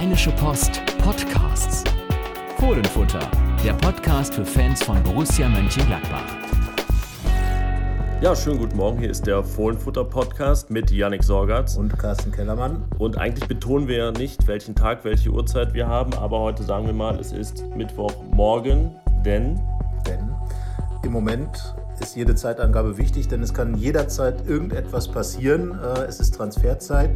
Rheinische Post Podcasts. Fohlenfutter, der Podcast für Fans von Borussia Mönchengladbach. Ja, schönen guten Morgen. Hier ist der Fohlenfutter Podcast mit Yannick Sorgatz. Und Carsten Kellermann. Und eigentlich betonen wir ja nicht, welchen Tag, welche Uhrzeit wir haben, aber heute sagen wir mal, es ist Mittwochmorgen, denn. Denn im Moment ist jede Zeitangabe wichtig, denn es kann jederzeit irgendetwas passieren. Äh, es ist Transferzeit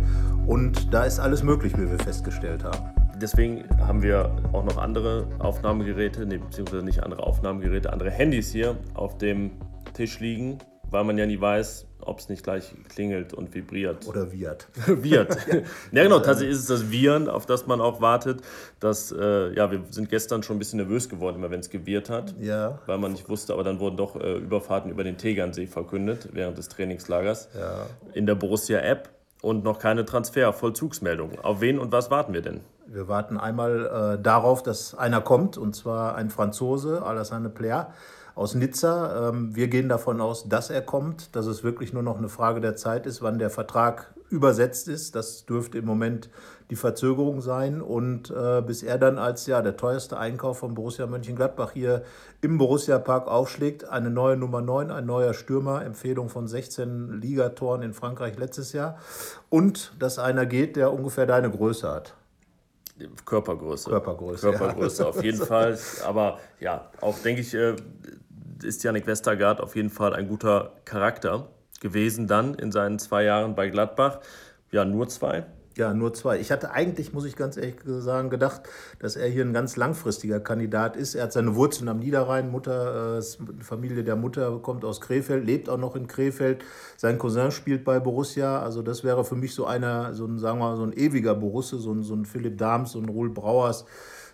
und da ist alles möglich, wie wir festgestellt haben. Deswegen haben wir auch noch andere Aufnahmegeräte, nee, beziehungsweise nicht andere Aufnahmegeräte, andere Handys hier auf dem Tisch liegen, weil man ja nie weiß, ob es nicht gleich klingelt und vibriert. Oder wiehert. wiehert. ja, genau, tatsächlich ist es das Viren, auf das man auch wartet. Das, äh, ja, wir sind gestern schon ein bisschen nervös geworden, immer wenn es gewiehert hat. Ja. Weil man nicht wusste, aber dann wurden doch äh, Überfahrten über den Tegernsee verkündet während des Trainingslagers. Ja. In der Borussia-App und noch keine Transfer-Vollzugsmeldung. Auf wen und was warten wir denn? Wir warten einmal äh, darauf, dass einer kommt, und zwar ein Franzose, Alassane Player aus Nizza. Ähm, wir gehen davon aus, dass er kommt, dass es wirklich nur noch eine Frage der Zeit ist, wann der Vertrag übersetzt ist. Das dürfte im Moment die Verzögerung sein. Und äh, bis er dann als ja, der teuerste Einkauf von Borussia Mönchengladbach hier im Borussia Park aufschlägt, eine neue Nummer 9, ein neuer Stürmer, Empfehlung von 16 Ligatoren in Frankreich letztes Jahr. Und dass einer geht, der ungefähr deine Größe hat. Körpergröße. Körpergröße. Körpergröße ja. auf jeden Fall. Aber ja, auch denke ich, äh, ist Janik Westergaard auf jeden Fall ein guter Charakter gewesen dann in seinen zwei Jahren bei Gladbach. Ja, nur zwei. Ja, nur zwei. Ich hatte eigentlich, muss ich ganz ehrlich sagen, gedacht, dass er hier ein ganz langfristiger Kandidat ist. Er hat seine Wurzeln am Niederrhein. Mutter, äh, Familie der Mutter kommt aus Krefeld, lebt auch noch in Krefeld. Sein Cousin spielt bei Borussia. Also das wäre für mich so einer, so ein, sagen wir mal, so ein ewiger Borusse, so ein, so ein Philipp Dahms, so ein Ruhl Brauers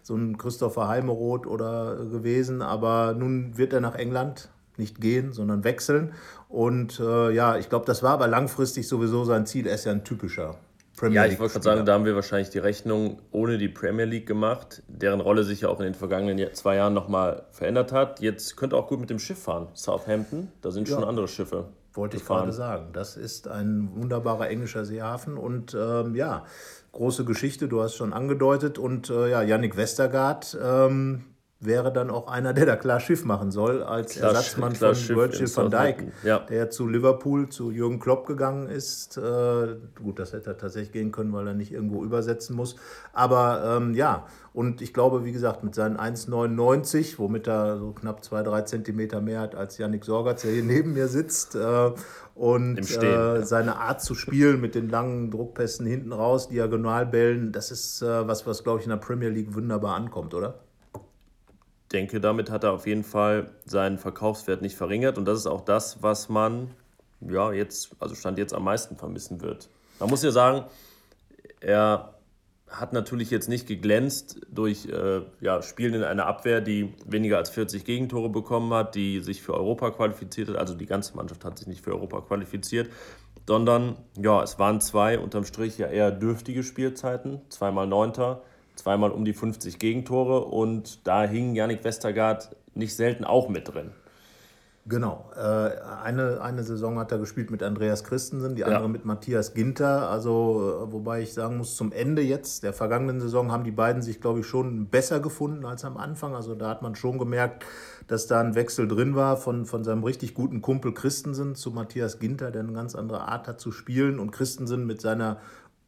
so ein Christopher Heimeroth oder gewesen. Aber nun wird er nach England nicht gehen, sondern wechseln. Und äh, ja, ich glaube, das war aber langfristig sowieso sein Ziel. Er ist ja ein typischer Premier League. Ja, ich wollte gerade sagen, da haben wir wahrscheinlich die Rechnung ohne die Premier League gemacht, deren Rolle sich ja auch in den vergangenen zwei Jahren nochmal verändert hat. Jetzt könnte auch gut mit dem Schiff fahren. Southampton, da sind ja. schon andere Schiffe. Wollte ich gerade sagen. Das ist ein wunderbarer englischer Seehafen und ähm, ja, große Geschichte, du hast schon angedeutet. Und äh, ja, Yannick Westergaard ähm, wäre dann auch einer, der da klar Schiff machen soll, als klar, Ersatzmann klar von Virgil van Dijk, ja. der zu Liverpool, zu Jürgen Klopp gegangen ist. Äh, gut, das hätte er tatsächlich gehen können, weil er nicht irgendwo übersetzen muss. Aber ähm, ja, und ich glaube, wie gesagt, mit seinen 1,99, womit er so knapp zwei, drei Zentimeter mehr hat als Yannick Sorgatz, der hier neben mir sitzt, äh, und Stehen, äh, ja. seine Art zu spielen mit den langen Druckpässen hinten raus, Diagonalbällen, das ist äh, was, was, glaube ich, in der Premier League wunderbar ankommt, oder? Denke, damit hat er auf jeden Fall seinen Verkaufswert nicht verringert. Und das ist auch das, was man ja jetzt, also Stand jetzt am meisten vermissen wird. Man muss ja sagen, er hat natürlich jetzt nicht geglänzt durch äh, ja, Spielen in einer Abwehr, die weniger als 40 Gegentore bekommen hat, die sich für Europa qualifiziert hat. Also die ganze Mannschaft hat sich nicht für Europa qualifiziert, sondern ja, es waren zwei unterm Strich ja eher dürftige Spielzeiten. Zweimal Neunter, zweimal um die 50 Gegentore und da hing Yannick Westergaard nicht selten auch mit drin. Genau. Äh, eine, eine Saison hat er gespielt mit Andreas Christensen, die andere ja. mit Matthias Ginter. Also, äh, wobei ich sagen muss, zum Ende jetzt der vergangenen Saison haben die beiden sich, glaube ich, schon besser gefunden als am Anfang. Also, da hat man schon gemerkt, dass da ein Wechsel drin war von, von seinem richtig guten Kumpel Christensen zu Matthias Ginter, der eine ganz andere Art hat zu spielen. Und Christensen mit seiner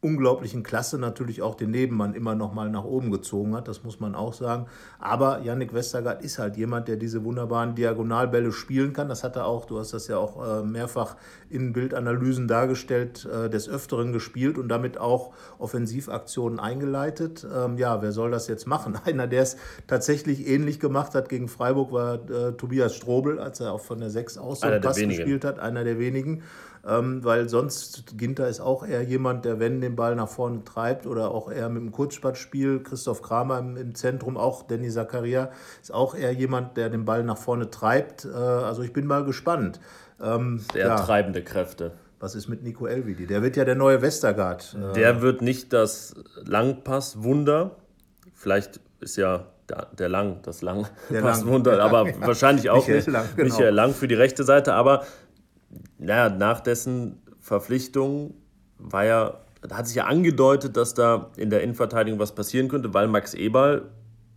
unglaublichen Klasse natürlich auch den Nebenmann immer noch mal nach oben gezogen hat, das muss man auch sagen. Aber Yannick Westergaard ist halt jemand, der diese wunderbaren Diagonalbälle spielen kann. Das hat er auch, du hast das ja auch äh, mehrfach in Bildanalysen dargestellt, äh, des Öfteren gespielt und damit auch Offensivaktionen eingeleitet. Ähm, ja, wer soll das jetzt machen? Einer, der es tatsächlich ähnlich gemacht hat gegen Freiburg, war äh, Tobias Strobel, als er auch von der 6 aus so Pass gespielt hat, einer der wenigen ähm, weil sonst Ginter ist auch eher jemand, der, wenn den Ball nach vorne treibt oder auch eher mit dem Kurzspatzspiel, Christoph Kramer im, im Zentrum, auch Danny Zakaria ist auch eher jemand, der den Ball nach vorne treibt. Äh, also ich bin mal gespannt. Ähm, Sehr ja. treibende Kräfte. Was ist mit Nico Elvidi? Der wird ja der neue Westergaard. Äh. Der wird nicht das Langpass-Wunder. Vielleicht ist ja der, der Lang, das Langpass-Wunder, aber wahrscheinlich auch Michael nicht. Lang, genau. Michael Lang für die rechte Seite. Aber naja, nach dessen Verpflichtung war ja da hat sich ja angedeutet, dass da in der Innenverteidigung was passieren könnte, weil Max Eberl,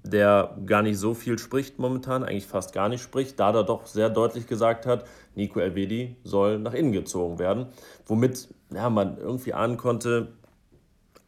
der gar nicht so viel spricht momentan, eigentlich fast gar nicht spricht, da er doch sehr deutlich gesagt hat, Nico Elvedi soll nach innen gezogen werden, womit ja, man irgendwie ahnen konnte,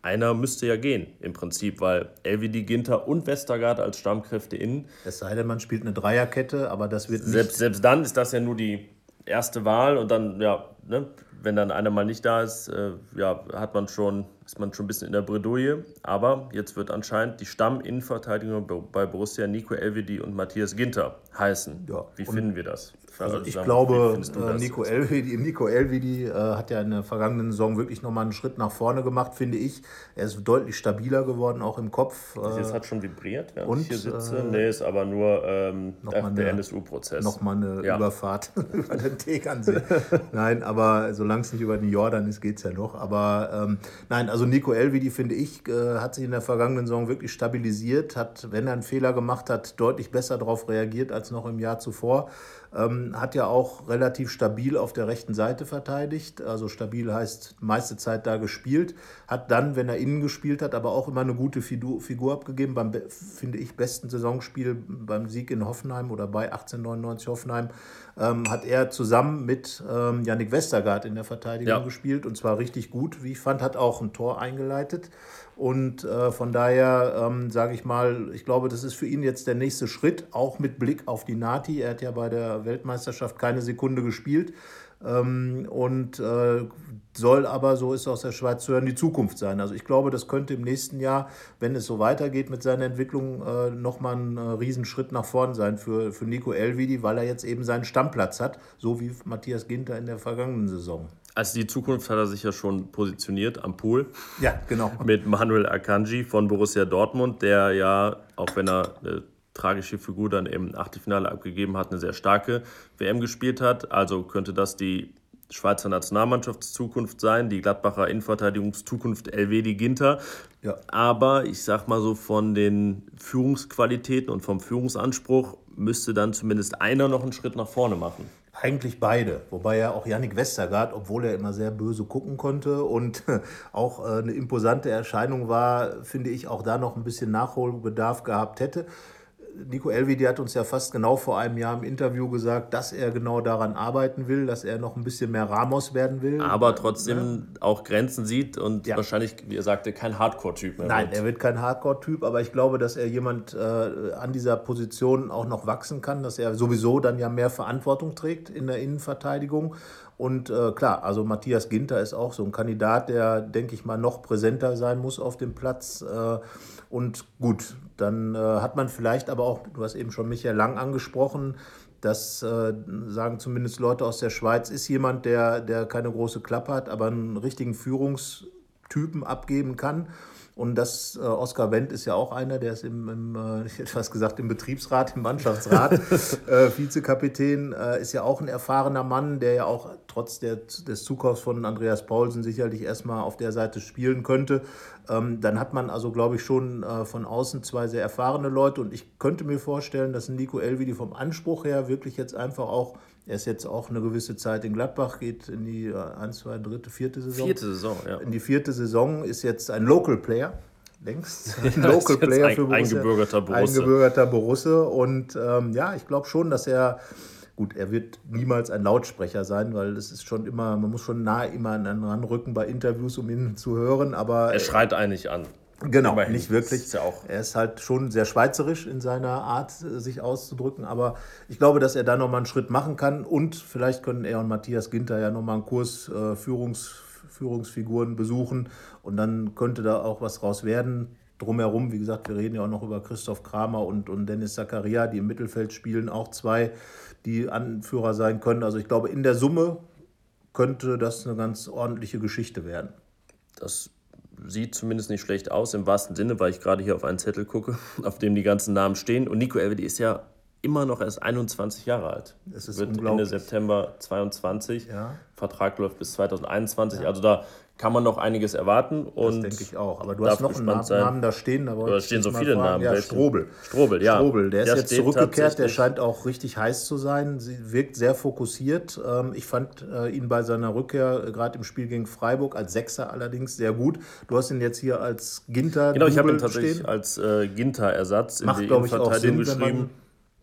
einer müsste ja gehen im Prinzip, weil Elvedi, Ginter und Westergaard als Stammkräfte innen. Es sei denn, man spielt eine Dreierkette, aber das wird nicht. Selbst, selbst dann ist das ja nur die erste Wahl und dann, ja, ne, wenn dann einer mal nicht da ist, äh, ja, hat man schon, ist man schon ein bisschen in der Bredouille. Aber jetzt wird anscheinend die Stamminnenverteidigung bei Borussia Nico Elvedi und Matthias Ginter heißen. Ja, Wie finden wir das? Also ich glaube, äh, Nico Elvedi, Nico Elvedi äh, hat ja in der vergangenen Saison wirklich nochmal einen Schritt nach vorne gemacht, finde ich. Er ist deutlich stabiler geworden, auch im Kopf. Äh, das hat schon vibriert, ja, und, ich hier sitze. Äh, nee, ist aber nur ähm, der, NSU-Prozess. Nochmal eine ja. Überfahrt über den Tegernsee. nein, aber solange es nicht über den Jordan ist, geht es ja noch. Aber ähm, nein, also Nico Elvedi, finde ich, äh, hat sich in der vergangenen Saison wirklich stabilisiert, hat, wenn er einen Fehler gemacht hat, deutlich besser darauf reagiert als noch im Jahr zuvor. Ähm, hat ja auch relativ stabil auf der rechten Seite verteidigt. Also stabil heißt meiste Zeit da gespielt. Hat dann, wenn er innen gespielt hat, aber auch immer eine gute Figur abgegeben. Beim, finde ich, besten Saisonspiel beim Sieg in Hoffenheim oder bei 1899 Hoffenheim ähm, hat er zusammen mit ähm, Yannick Westergaard in der Verteidigung ja. gespielt. Und zwar richtig gut, wie ich fand, hat auch ein Tor eingeleitet. Und äh, von daher ähm, sage ich mal, ich glaube, das ist für ihn jetzt der nächste Schritt, auch mit Blick auf die Nati. Er hat ja bei der Weltmeisterschaft keine Sekunde gespielt und äh, soll aber, so ist aus der Schweiz zu hören, die Zukunft sein. Also ich glaube, das könnte im nächsten Jahr, wenn es so weitergeht mit seiner Entwicklung, äh, nochmal ein äh, Riesenschritt nach vorn sein für, für Nico Elvidi, weil er jetzt eben seinen Stammplatz hat, so wie Matthias Ginter in der vergangenen Saison. Als die Zukunft hat er sich ja schon positioniert am Pool. Ja, genau. Mit Manuel Akanji von Borussia Dortmund, der ja, auch wenn er eine tragische Figur dann im Achtelfinale abgegeben hat, eine sehr starke WM gespielt hat. Also könnte das die Schweizer Nationalmannschaftszukunft sein, die Gladbacher Innenverteidigungszukunft Elvedi Ginter. Ja. Aber ich sag mal so, von den Führungsqualitäten und vom Führungsanspruch müsste dann zumindest einer noch einen Schritt nach vorne machen. Eigentlich beide, wobei ja auch Yannick Westergaard, obwohl er immer sehr böse gucken konnte und auch äh, eine imposante Erscheinung war, finde ich, auch da noch ein bisschen Nachholbedarf gehabt hätte. Nico Elvedi hat uns ja fast genau vor einem Jahr im Interview gesagt, dass er genau daran arbeiten will, dass er noch ein bisschen mehr Ramos werden will. Aber trotzdem ja. auch Grenzen sieht und ja. wahrscheinlich, wie er sagte, kein Hardcore-Typ mehr Nein, wird. er wird kein Hardcore-Typ, aber ich glaube, dass er jemand äh, an dieser Position auch noch wachsen kann, dass er sowieso dann ja mehr Verantwortung trägt in der Innenverteidigung. Und äh, klar, also Matthias Ginter ist auch so ein Kandidat, der, denke ich mal, noch präsenter sein muss auf dem Platz. Äh, und gut, dann äh, hat man vielleicht aber auch, du hast eben schon Michael Lang angesprochen, das äh, sagen zumindest Leute aus der Schweiz, ist jemand, der, der keine große Klappe hat, aber einen richtigen Führungstypen abgeben kann. Und das, äh, Oskar Wendt ist ja auch einer, der ist im, im äh, ich hätte fast gesagt, im Betriebsrat, im Mannschaftsrat, äh, Vizekapitän, äh, ist ja auch ein erfahrener Mann, der ja auch trotz der, des Zukaufs von Andreas Paulsen sicherlich erstmal auf der Seite spielen könnte. Ähm, dann hat man also, glaube ich, schon äh, von außen zwei sehr erfahrene Leute. Und ich könnte mir vorstellen, dass Nico Elvidi vom Anspruch her wirklich jetzt einfach auch er ist jetzt auch eine gewisse Zeit in Gladbach, geht in die 1, 2, dritte, vierte Saison. Vierte Saison, ja. In die vierte Saison ist jetzt ein Local Player. Längst ein Local Player ein, für Borussia. Eingebürgerter Borusse. Eingebürgerter Borusse. Und ähm, ja, ich glaube schon, dass er Gut, er wird niemals ein Lautsprecher sein, weil es ist schon immer, man muss schon nah immer an ihn ranrücken bei Interviews, um ihn zu hören. Aber er schreit eigentlich an. Genau, Immerhin. nicht wirklich. Ja er ist halt schon sehr schweizerisch in seiner Art, sich auszudrücken. Aber ich glaube, dass er da nochmal einen Schritt machen kann. Und vielleicht können er und Matthias Ginter ja nochmal einen Kurs äh, Führungs, Führungsfiguren besuchen. Und dann könnte da auch was raus werden. Drumherum, wie gesagt, wir reden ja auch noch über Christoph Kramer und, und Dennis Zakaria, die im Mittelfeld spielen. Auch zwei, die Anführer sein können. Also ich glaube, in der Summe könnte das eine ganz ordentliche Geschichte werden. Das sieht zumindest nicht schlecht aus, im wahrsten Sinne, weil ich gerade hier auf einen Zettel gucke, auf dem die ganzen Namen stehen. Und Nico Elvedi ist ja immer noch erst 21 Jahre alt. Das ist Wird Ende September 22. Ja. Vertrag läuft bis 2021. Ja. Also da kann man noch einiges erwarten. Und das denke ich auch. Aber du hast noch einen Namen, Namen, da stehen. Da, da stehen so viele fragen. Namen. Ja, Strobel. Strobel, ja. Strobel, der, der ist jetzt zurückgekehrt. Der scheint auch richtig heiß zu sein. Sie wirkt sehr fokussiert. Ähm, ich fand äh, ihn bei seiner Rückkehr, äh, gerade im Spiel gegen Freiburg, als Sechser allerdings sehr gut. Du hast ihn jetzt hier als Ginter Genau, ich habe ihn tatsächlich stehen. als äh, Ginter-Ersatz in die Innenverteidigung geschrieben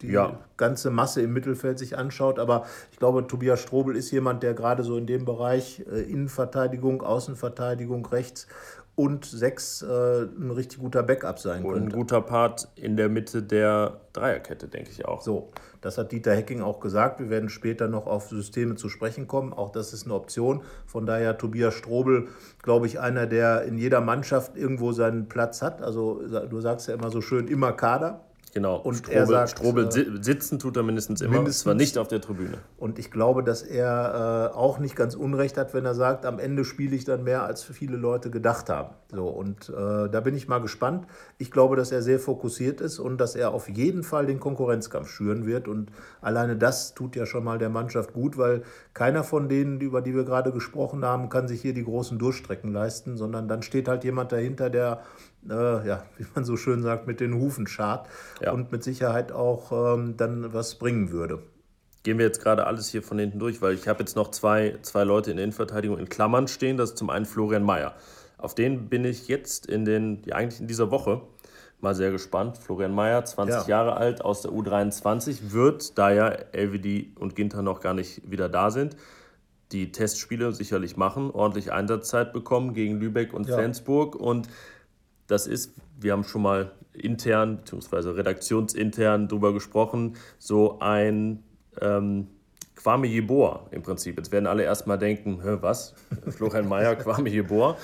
die ja. ganze Masse im Mittelfeld sich anschaut. Aber ich glaube, Tobias Strobel ist jemand, der gerade so in dem Bereich äh, Innenverteidigung, Außenverteidigung, rechts und sechs äh, ein richtig guter Backup sein und könnte. Ein guter Part in der Mitte der Dreierkette, denke ich auch. So, das hat Dieter Hecking auch gesagt. Wir werden später noch auf Systeme zu sprechen kommen. Auch das ist eine Option. Von daher Tobias Strobel, glaube ich, einer, der in jeder Mannschaft irgendwo seinen Platz hat. Also du sagst ja immer so schön, immer Kader. Genau, und Strobel, er sagt, Strobel äh, sitzen tut er mindestens immer, mindestens. zwar nicht auf der Tribüne. Und ich glaube, dass er äh, auch nicht ganz unrecht hat, wenn er sagt, am Ende spiele ich dann mehr, als viele Leute gedacht haben. So, und äh, da bin ich mal gespannt. Ich glaube, dass er sehr fokussiert ist und dass er auf jeden Fall den Konkurrenzkampf schüren wird. Und alleine das tut ja schon mal der Mannschaft gut, weil keiner von denen, über die wir gerade gesprochen haben, kann sich hier die großen Durchstrecken leisten, sondern dann steht halt jemand dahinter, der äh, ja, wie man so schön sagt, mit den Hufen schart ja. und mit Sicherheit auch ähm, dann was bringen würde. Gehen wir jetzt gerade alles hier von hinten durch, weil ich habe jetzt noch zwei, zwei Leute in der Innenverteidigung in Klammern stehen. Das ist zum einen Florian Mayer. Auf den bin ich jetzt in den, ja, eigentlich in dieser Woche mal sehr gespannt. Florian Mayer, 20 ja. Jahre alt, aus der U23, wird, da ja LVD und Ginter noch gar nicht wieder da sind, die Testspiele sicherlich machen, ordentlich Einsatzzeit bekommen gegen Lübeck und ja. Flensburg und das ist, wir haben schon mal intern bzw. redaktionsintern darüber gesprochen, so ein ähm, Kwame Jeboa im Prinzip. Jetzt werden alle erstmal denken, was? Florian Mayer, Kwame Jeboa.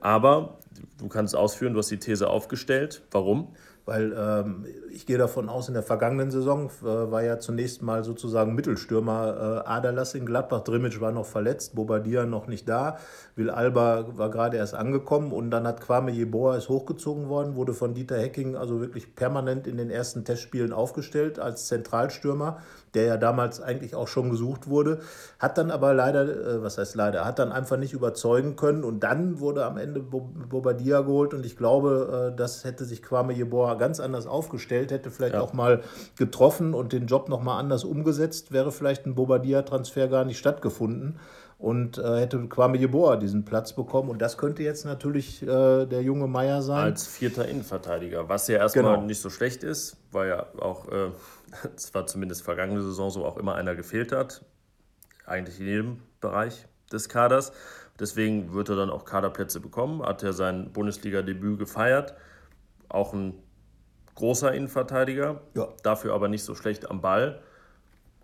Aber du kannst ausführen, du hast die These aufgestellt. Warum? Weil ähm, ich gehe davon aus, in der vergangenen Saison äh, war ja zunächst mal sozusagen Mittelstürmer äh, Aderlass in Gladbach. Drimmitsch war noch verletzt, Bobadilla noch nicht da. Will Alba war gerade erst angekommen und dann hat Kwame Jeboa ist hochgezogen worden, wurde von Dieter Hecking also wirklich permanent in den ersten Testspielen aufgestellt als Zentralstürmer der ja damals eigentlich auch schon gesucht wurde, hat dann aber leider, äh, was heißt leider, hat dann einfach nicht überzeugen können und dann wurde am Ende Bobadilla geholt und ich glaube, äh, das hätte sich Kwame Jeboa ganz anders aufgestellt, hätte vielleicht ja. auch mal getroffen und den Job nochmal anders umgesetzt, wäre vielleicht ein Bobadilla-Transfer gar nicht stattgefunden und äh, hätte Kwame Jeboa diesen Platz bekommen. Und das könnte jetzt natürlich äh, der junge Meier sein. Als vierter Innenverteidiger, was ja erstmal genau. nicht so schlecht ist, weil ja auch äh, es war zumindest vergangene Saison so auch immer einer gefehlt hat. Eigentlich in jedem Bereich des Kaders. Deswegen wird er dann auch Kaderplätze bekommen. Hat er sein Bundesliga-Debüt gefeiert. Auch ein großer Innenverteidiger. Ja. Dafür aber nicht so schlecht am Ball.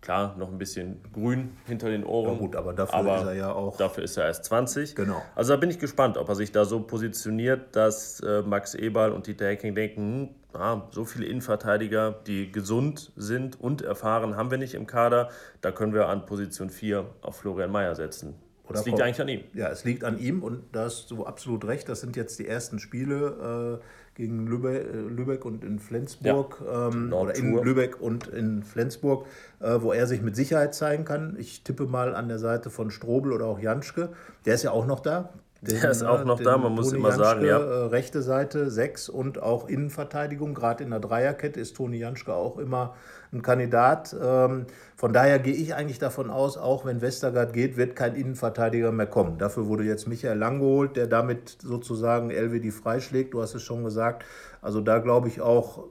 Klar, noch ein bisschen grün hinter den Ohren. Ja gut, aber dafür aber ist er ja auch. Dafür ist er erst 20. Genau. Also da bin ich gespannt, ob er sich da so positioniert, dass äh, Max Eberl und Dieter Hecking denken, hm, ah, so viele Innenverteidiger, die gesund sind und erfahren, haben wir nicht im Kader. Da können wir an Position 4 auf Florian Mayer setzen. Oder es liegt eigentlich an ihm. Ja, es liegt an ihm und da hast du absolut recht. Das sind jetzt die ersten Spiele. Äh, gegen Lübeck, äh, Lübeck und in Flensburg ja. ähm, oder in Lübeck und in Flensburg, äh, wo er sich mit Sicherheit zeigen kann. Ich tippe mal an der Seite von Strobel oder auch Janschke. Der ist ja auch noch da. Den, der ist auch noch da, man muss Toni immer Janschke, sagen, ja. Äh, rechte Seite 6 und auch Innenverteidigung. Gerade in der Dreierkette ist Toni Janschke auch immer ein Kandidat. Ähm, von daher gehe ich eigentlich davon aus, auch wenn Westergaard geht, wird kein Innenverteidiger mehr kommen. Dafür wurde jetzt Michael Lang geholt, der damit sozusagen LWD freischlägt. Du hast es schon gesagt. Also da glaube ich auch,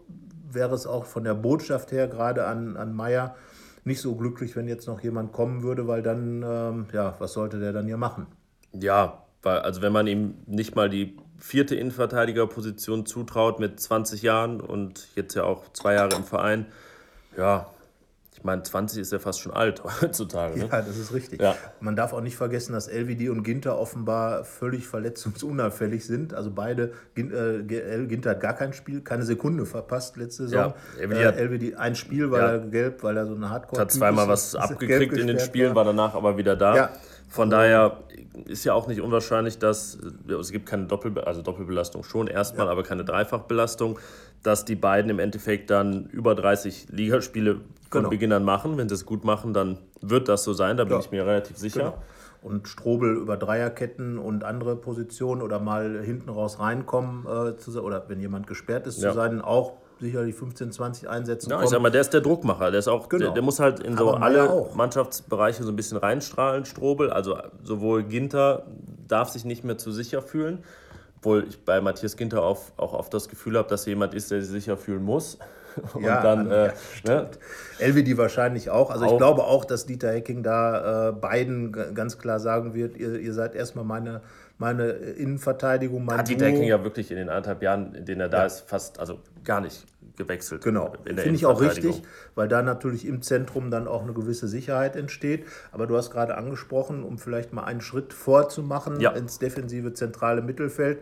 wäre es auch von der Botschaft her gerade an, an Meier nicht so glücklich, wenn jetzt noch jemand kommen würde, weil dann, ähm, ja, was sollte der dann hier machen? Ja, weil, also wenn man ihm nicht mal die vierte Innenverteidigerposition zutraut mit 20 Jahren und jetzt ja auch zwei Jahre im Verein, ja, ich meine, 20 ist ja fast schon alt heutzutage. Ne? Ja, das ist richtig. Ja. Man darf auch nicht vergessen, dass LVD und Ginter offenbar völlig verletzungsunauffällig sind. Also beide, äh, Ginter hat gar kein Spiel, keine Sekunde verpasst letzte Saison. Ja, LVD, äh, LVD ein Spiel, weil ja. er gelb, weil er so eine Hardcore Hat zweimal was abgekriegt in den Spielen, war. war danach aber wieder da. Ja. Von daher ist ja auch nicht unwahrscheinlich, dass es gibt keine Doppel, also Doppelbelastung schon erstmal, ja. aber keine Dreifachbelastung, dass die beiden im Endeffekt dann über 30 Ligaspiele von genau. Beginn an machen. Wenn sie es gut machen, dann wird das so sein, da bin ja. ich mir relativ sicher. Genau. und Strobel über Dreierketten und andere Positionen oder mal hinten raus reinkommen äh, zu, oder wenn jemand gesperrt ist, ja. zu sein, auch sicherlich 15, 20 Einsätze ja, kommen. Ich sag mal, der ist der Druckmacher. Der, ist auch, genau. der, der muss halt in so alle auch. Mannschaftsbereiche so ein bisschen reinstrahlen, Strobel. Also sowohl Ginter darf sich nicht mehr zu sicher fühlen, obwohl ich bei Matthias Ginter auch, auch oft das Gefühl habe, dass jemand ist, der sich sicher fühlen muss. Und ja, dann, äh, ja, ne? die wahrscheinlich auch. Also auch. ich glaube auch, dass Dieter Hecking da äh, beiden ganz klar sagen wird, ihr, ihr seid erstmal meine, meine Innenverteidigung. Mein Hat Dieter Hecking ja wirklich in den anderthalb Jahren, in denen er da ja. ist, fast, also gar nicht gewechselt. Genau, finde ich auch richtig, weil da natürlich im Zentrum dann auch eine gewisse Sicherheit entsteht. Aber du hast gerade angesprochen, um vielleicht mal einen Schritt vorzumachen ja. ins defensive zentrale Mittelfeld.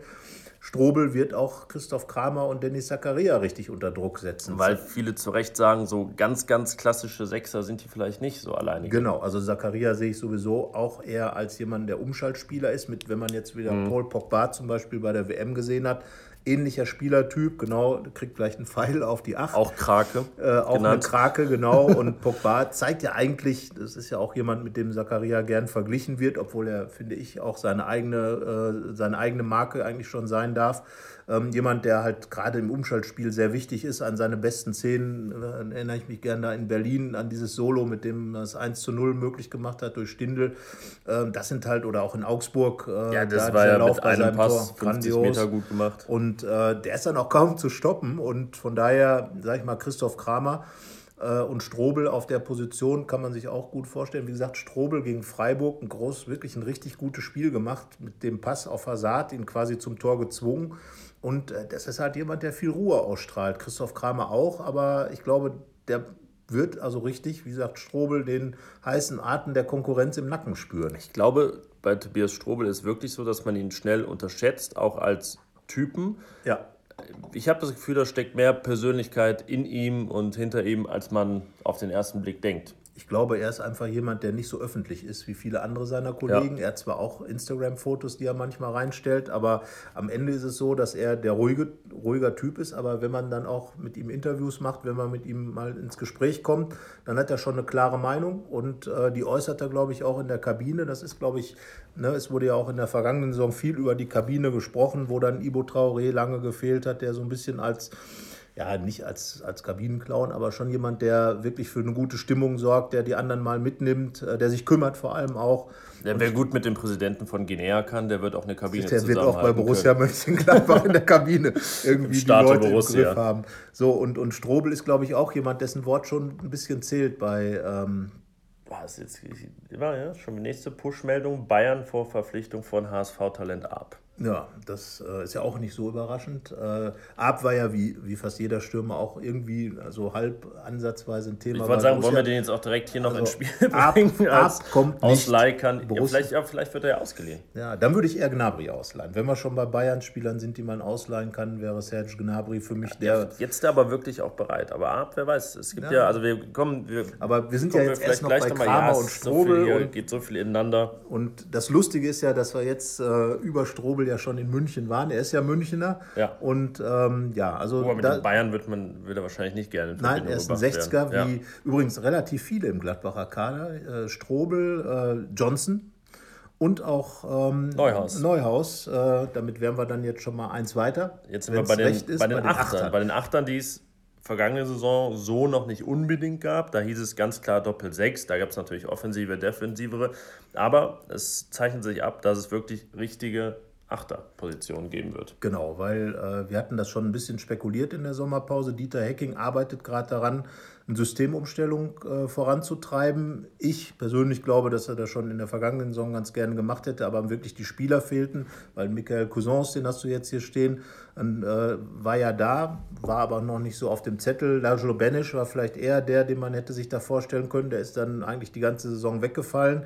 Strobel wird auch Christoph Kramer und Dennis Zakaria richtig unter Druck setzen. Weil viele zu Recht sagen, so ganz, ganz klassische Sechser sind die vielleicht nicht so alleine. Genau, also Zakaria sehe ich sowieso auch eher als jemand, der Umschaltspieler ist. Mit, wenn man jetzt wieder mhm. Paul Pogba zum Beispiel bei der WM gesehen hat, ähnlicher Spielertyp, genau, kriegt vielleicht einen Pfeil auf die Acht. Auch Krake. Äh, auch genannt. eine Krake, genau. Und Pogba zeigt ja eigentlich, das ist ja auch jemand, mit dem Zakaria gern verglichen wird, obwohl er, finde ich, auch seine eigene, äh, seine eigene Marke eigentlich schon sein darf. Ähm, jemand, der halt gerade im Umschaltspiel sehr wichtig ist. An seine besten Szenen äh, erinnere ich mich gerne da in Berlin an dieses Solo, mit dem das 1 zu 0 möglich gemacht hat durch Stindl. Ähm, das sind halt, oder auch in Augsburg. Äh, ja, das da war ja Lauf mit einem Pass Tor, 50 Meter gut gemacht. Und äh, der ist dann auch kaum zu stoppen. Und von daher, sage ich mal, Christoph Kramer äh, und Strobel auf der Position kann man sich auch gut vorstellen. Wie gesagt, Strobel gegen Freiburg, ein groß, wirklich ein richtig gutes Spiel gemacht, mit dem Pass auf Hazard, ihn quasi zum Tor gezwungen. Und äh, das ist halt jemand, der viel Ruhe ausstrahlt. Christoph Kramer auch, aber ich glaube, der wird also richtig, wie gesagt, Strobel den heißen Atem der Konkurrenz im Nacken spüren. Ich glaube, bei Tobias Strobel ist wirklich so, dass man ihn schnell unterschätzt, auch als Typen. Ja. Ich habe das Gefühl, da steckt mehr Persönlichkeit in ihm und hinter ihm, als man auf den ersten Blick denkt ich glaube, er ist einfach jemand, der nicht so öffentlich ist wie viele andere seiner Kollegen. Ja. Er hat zwar auch Instagram-Fotos, die er manchmal reinstellt, aber am Ende ist es so, dass er der ruhige, ruhiger Typ ist. Aber wenn man dann auch mit ihm Interviews macht, wenn man mit ihm mal ins Gespräch kommt, dann hat er schon eine klare Meinung und äh, die äußert er, glaube ich, auch in der Kabine. Das ist, glaube ich, ne, es wurde ja auch in der vergangenen Saison viel über die Kabine gesprochen, wo dann Ibo Traoré lange gefehlt hat, der so ein bisschen als ja, nicht als, als Kabinenclown, aber schon jemand, der wirklich für eine gute Stimmung sorgt, der die anderen mal mitnimmt, äh, der sich kümmert vor allem auch. Der, wer gut mit dem Präsidenten von Guinea kann, der wird auch eine Kabine Der wird auch bei Borussia Mönchengladbach in der Kabine irgendwie die Leute Borussia. im Griff haben. So, und, und Strobel ist, glaube ich, auch jemand, dessen Wort schon ein bisschen zählt bei... Ähm, was jetzt war ja schon die nächste Push-Meldung. Bayern vor Verpflichtung von HSV-Talent ab. Ja, das äh, ist ja auch nicht so überraschend. Äh, Ab war ja wie, wie fast jeder Stürmer auch irgendwie so halb ansatzweise ein Thema. Ich wollte sagen, wollen wir den jetzt auch direkt hier noch also ins Spiel bringen? Ab, Ab kommt Ausleih kann. Ja, vielleicht, ja, vielleicht wird er ja ausgeliehen. Ja, dann würde ich eher Gnabry ausleihen. Wenn wir schon bei Bayern-Spielern sind, die man ausleihen kann, wäre Serge Gnabry für mich der. Ja, jetzt aber wirklich auch bereit. Aber Ab, wer weiß, es gibt ja, ja also wir kommen. Wir, aber wir sind ja jetzt erst noch bei Kramer und Strobel. So und geht so viel ineinander. Und das Lustige ist ja, dass wir jetzt äh, über Strobel ja schon in München waren. Er ist ja Münchner. Ja. Und ähm, ja, also. Aber mit da, Bayern wird man wird er wahrscheinlich nicht gerne. Nein, er ist ein 60er, werden. wie ja. übrigens relativ viele im Gladbacher Kader. Äh, Strobel, äh, Johnson. Und auch ähm, Neuhaus. Neuhaus. Äh, damit wären wir dann jetzt schon mal eins weiter. Jetzt sind wir bei den, ist, bei den, bei den Achtern. Achtern. Bei den Achtern, die es vergangene Saison so noch nicht unbedingt gab. Da hieß es ganz klar Doppel 6. Da gab es natürlich offensive, defensivere. Aber es zeichnet sich ab, dass es wirklich richtige Achterposition geben wird. Genau, weil äh, wir hatten das schon ein bisschen spekuliert in der Sommerpause. Dieter Hecking arbeitet gerade daran, eine Systemumstellung äh, voranzutreiben. Ich persönlich glaube, dass er das schon in der vergangenen Saison ganz gerne gemacht hätte, aber wirklich die Spieler fehlten, weil Michael Cousins, den hast du jetzt hier stehen, äh, war ja da, war aber noch nicht so auf dem Zettel. Lajlo Benisch war vielleicht eher der, den man hätte sich da vorstellen können. Der ist dann eigentlich die ganze Saison weggefallen.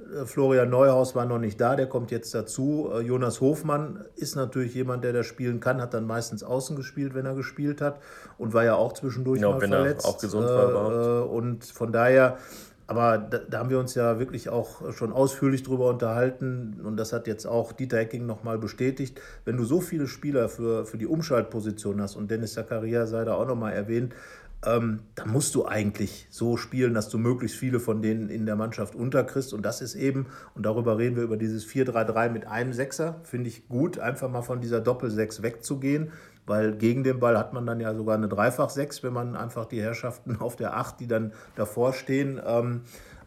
Äh, Florian Neuhaus war noch nicht da, der kommt jetzt dazu. Äh, Jonas Hofmann ist natürlich jemand, der das spielen kann, hat dann meistens außen gespielt, wenn er gespielt hat und war ja auch zwischendurch ja, mal wenn verletzt. Er auch gesund war äh, überhaupt. Und von daher, aber da, da, haben wir uns ja wirklich auch schon ausführlich drüber unterhalten und das hat jetzt auch Dieter Hecking nochmal bestätigt. Wenn du so viele Spieler für, für die Umschaltposition hast und Dennis Zakaria sei da auch nochmal erwähnt, ähm, da musst du eigentlich so spielen, dass du möglichst viele von denen in der Mannschaft unterkriegst. Und das ist eben, und darüber reden wir über dieses 4-3-3 mit einem Sechser, finde ich gut, einfach mal von dieser Doppel-Sechs wegzugehen, weil gegen den Ball hat man dann ja sogar eine Dreifach-Sechs, wenn man einfach die Herrschaften auf der Acht, die dann davor stehen, ähm,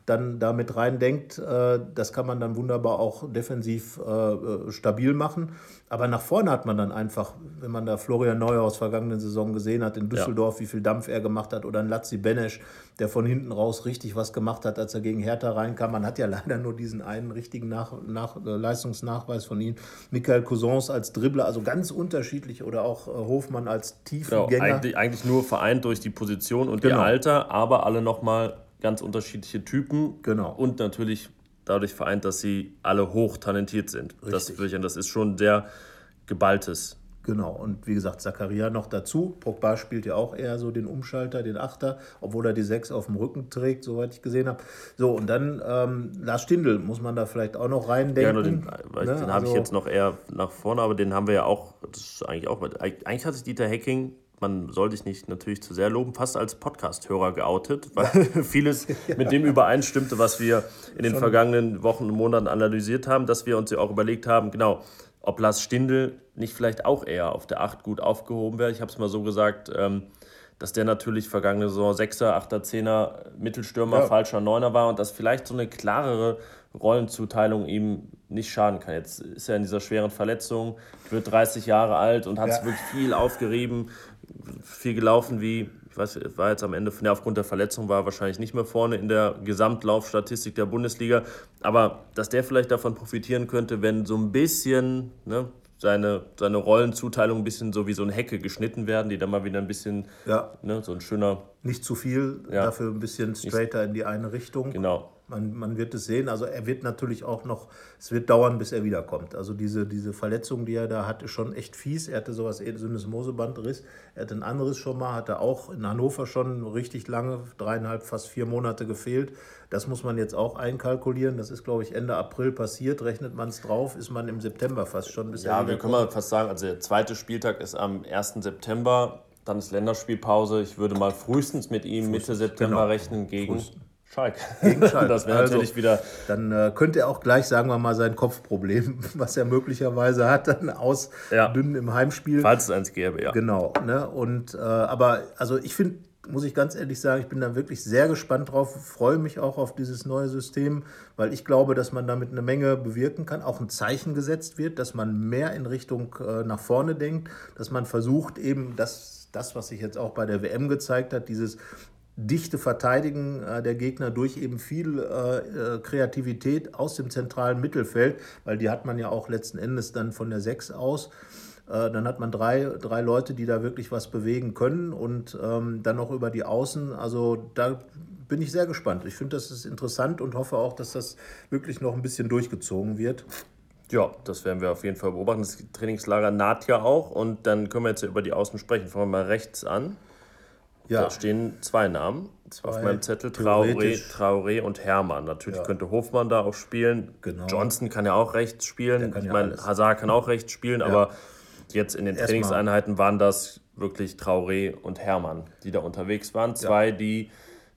dann da mit reindenkt. Äh, das kann man dann wunderbar auch defensiv äh, äh, stabil machen. Aber nach vorne hat man dann einfach, wenn man da Florian Neuer aus vergangenen Saison gesehen hat in Düsseldorf, ja. wie viel Dampf er gemacht hat, oder ein Lazzi Benesch, der von hinten raus richtig was gemacht hat, als er gegen Hertha reinkam. Man hat ja leider nur diesen einen richtigen nach, nach, Leistungsnachweis von ihm. Michael Cousins als Dribbler, also ganz unterschiedlich, oder auch Hofmann als Tiefengänger. Genau, eigentlich, eigentlich nur vereint durch die Position und genau. ihr Alter, aber alle nochmal ganz unterschiedliche Typen. Genau. Und natürlich dadurch vereint, dass sie alle hoch talentiert sind. Richtig. Das, das ist schon sehr geballtes. Genau, und wie gesagt, Zakaria noch dazu. Pogba spielt ja auch eher so den Umschalter, den Achter, obwohl er die Sechs auf dem Rücken trägt, soweit ich gesehen habe. So, und dann ähm, Lars Stindl muss man da vielleicht auch noch reindenken. Ja, den, ne? den habe ich also jetzt noch eher nach vorne, aber den haben wir ja auch, das ist eigentlich auch, eigentlich hat sich Dieter Hecking man soll dich nicht natürlich zu sehr loben, fast als Podcast-Hörer geoutet, weil vieles ja. mit dem übereinstimmte, was wir in den Schon. vergangenen Wochen und Monaten analysiert haben, dass wir uns ja auch überlegt haben, genau, ob Lars Stindl nicht vielleicht auch eher auf der 8 gut aufgehoben wäre. Ich habe es mal so gesagt, ähm, dass der natürlich vergangene Saison 6er, 8er, 10er Mittelstürmer, ja. falscher Neuner war und dass vielleicht so eine klarere Rollenzuteilung ihm nicht schaden kann. Jetzt ist er in dieser schweren Verletzung, wird 30 Jahre alt und hat ja. sich wirklich viel aufgerieben, viel gelaufen wie, ich weiß, war jetzt am Ende, ja, aufgrund der Verletzung war er wahrscheinlich nicht mehr vorne in der Gesamtlaufstatistik der Bundesliga. Aber dass der vielleicht davon profitieren könnte, wenn so ein bisschen ne, seine, seine Rollenzuteilung ein bisschen so wie so eine Hecke geschnitten werden, die dann mal wieder ein bisschen, ja. ne, so ein schöner. Nicht zu viel, ja. dafür ein bisschen straighter in die eine Richtung. Genau. Man, man wird es sehen. Also er wird natürlich auch noch, es wird dauern, bis er wiederkommt. Also diese, diese Verletzung, die er da hat, ist schon echt fies. Er hatte sowas, Syndesmosebandriss. Er hatte ein anderes schon mal, hatte auch in Hannover schon richtig lange, dreieinhalb, fast vier Monate gefehlt. Das muss man jetzt auch einkalkulieren. Das ist, glaube ich, Ende April passiert. Rechnet man es drauf, ist man im September fast schon. Bis ja, wir können mal fast sagen, also der zweite Spieltag ist am 1. September. Dann ist Länderspielpause. Ich würde mal frühestens mit ihm Mitte September genau. rechnen gegen Frühestens. Schalke. Gegen Schalke. Das wäre also, natürlich wieder. Dann äh, könnte er auch gleich, sagen wir mal, sein Kopfproblem, was er möglicherweise hat, dann ausdünnen ja. im Heimspiel. Falls es eins gäbe, ja. Genau. Ne? Und, äh, aber also ich finde, muss ich ganz ehrlich sagen, ich bin da wirklich sehr gespannt drauf, freue mich auch auf dieses neue System, weil ich glaube, dass man damit eine Menge bewirken kann, auch ein Zeichen gesetzt wird, dass man mehr in Richtung äh, nach vorne denkt, dass man versucht eben das, das, was sich jetzt auch bei der WM gezeigt hat, dieses dichte Verteidigen äh, der Gegner durch eben viel äh, äh, Kreativität aus dem zentralen Mittelfeld, weil die hat man ja auch letzten Endes dann von der 6 aus. Dann hat man drei, drei Leute, die da wirklich was bewegen können und ähm, dann noch über die Außen. Also da bin ich sehr gespannt. Ich finde, das ist interessant und hoffe auch, dass das wirklich noch ein bisschen durchgezogen wird. Ja, das werden wir auf jeden Fall beobachten. Das Trainingslager naht ja auch und dann können wir jetzt über die Außen sprechen. Fangen wir mal rechts an. Ja. Da stehen zwei Namen zwei auf meinem Zettel: Traoré, Traoré und Hermann. Natürlich ja. könnte Hofmann da auch spielen. Genau. Johnson kann ja auch rechts spielen. Ich ja meine, Hazard kann auch rechts spielen, ja. aber jetzt in den Erstmal. Trainingseinheiten waren das wirklich Traoré und Hermann, die da unterwegs waren. Zwei, die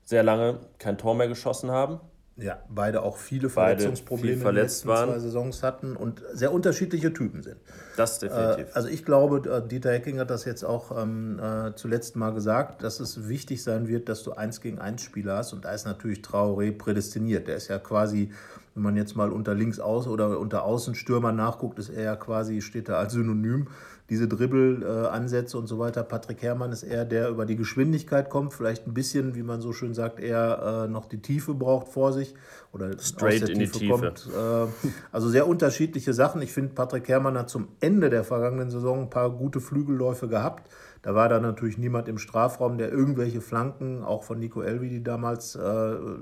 sehr lange kein Tor mehr geschossen haben. Ja, beide auch viele Verletzungsprobleme beide in den letzten waren. zwei Saisons hatten und sehr unterschiedliche Typen sind. Das definitiv. Äh, also ich glaube, äh, Dieter Hecking hat das jetzt auch ähm, äh, zuletzt mal gesagt, dass es wichtig sein wird, dass du eins gegen eins Spieler hast und da ist natürlich Traoré prädestiniert. Der ist ja quasi, wenn man jetzt mal unter links aus oder unter Außenstürmer nachguckt, ist er ja quasi, steht da als Synonym diese Dribbelansätze und so weiter. Patrick Herrmann ist eher der über die Geschwindigkeit kommt, vielleicht ein bisschen, wie man so schön sagt, eher äh, noch die Tiefe braucht vor sich oder straight in Tiefe die Tiefe. Kommt. Äh, also sehr unterschiedliche Sachen. Ich finde, Patrick Herrmann hat zum Ende der vergangenen Saison ein paar gute Flügelläufe gehabt. Da war da natürlich niemand im Strafraum, der irgendwelche Flanken, auch von Nico Elvidi damals, äh,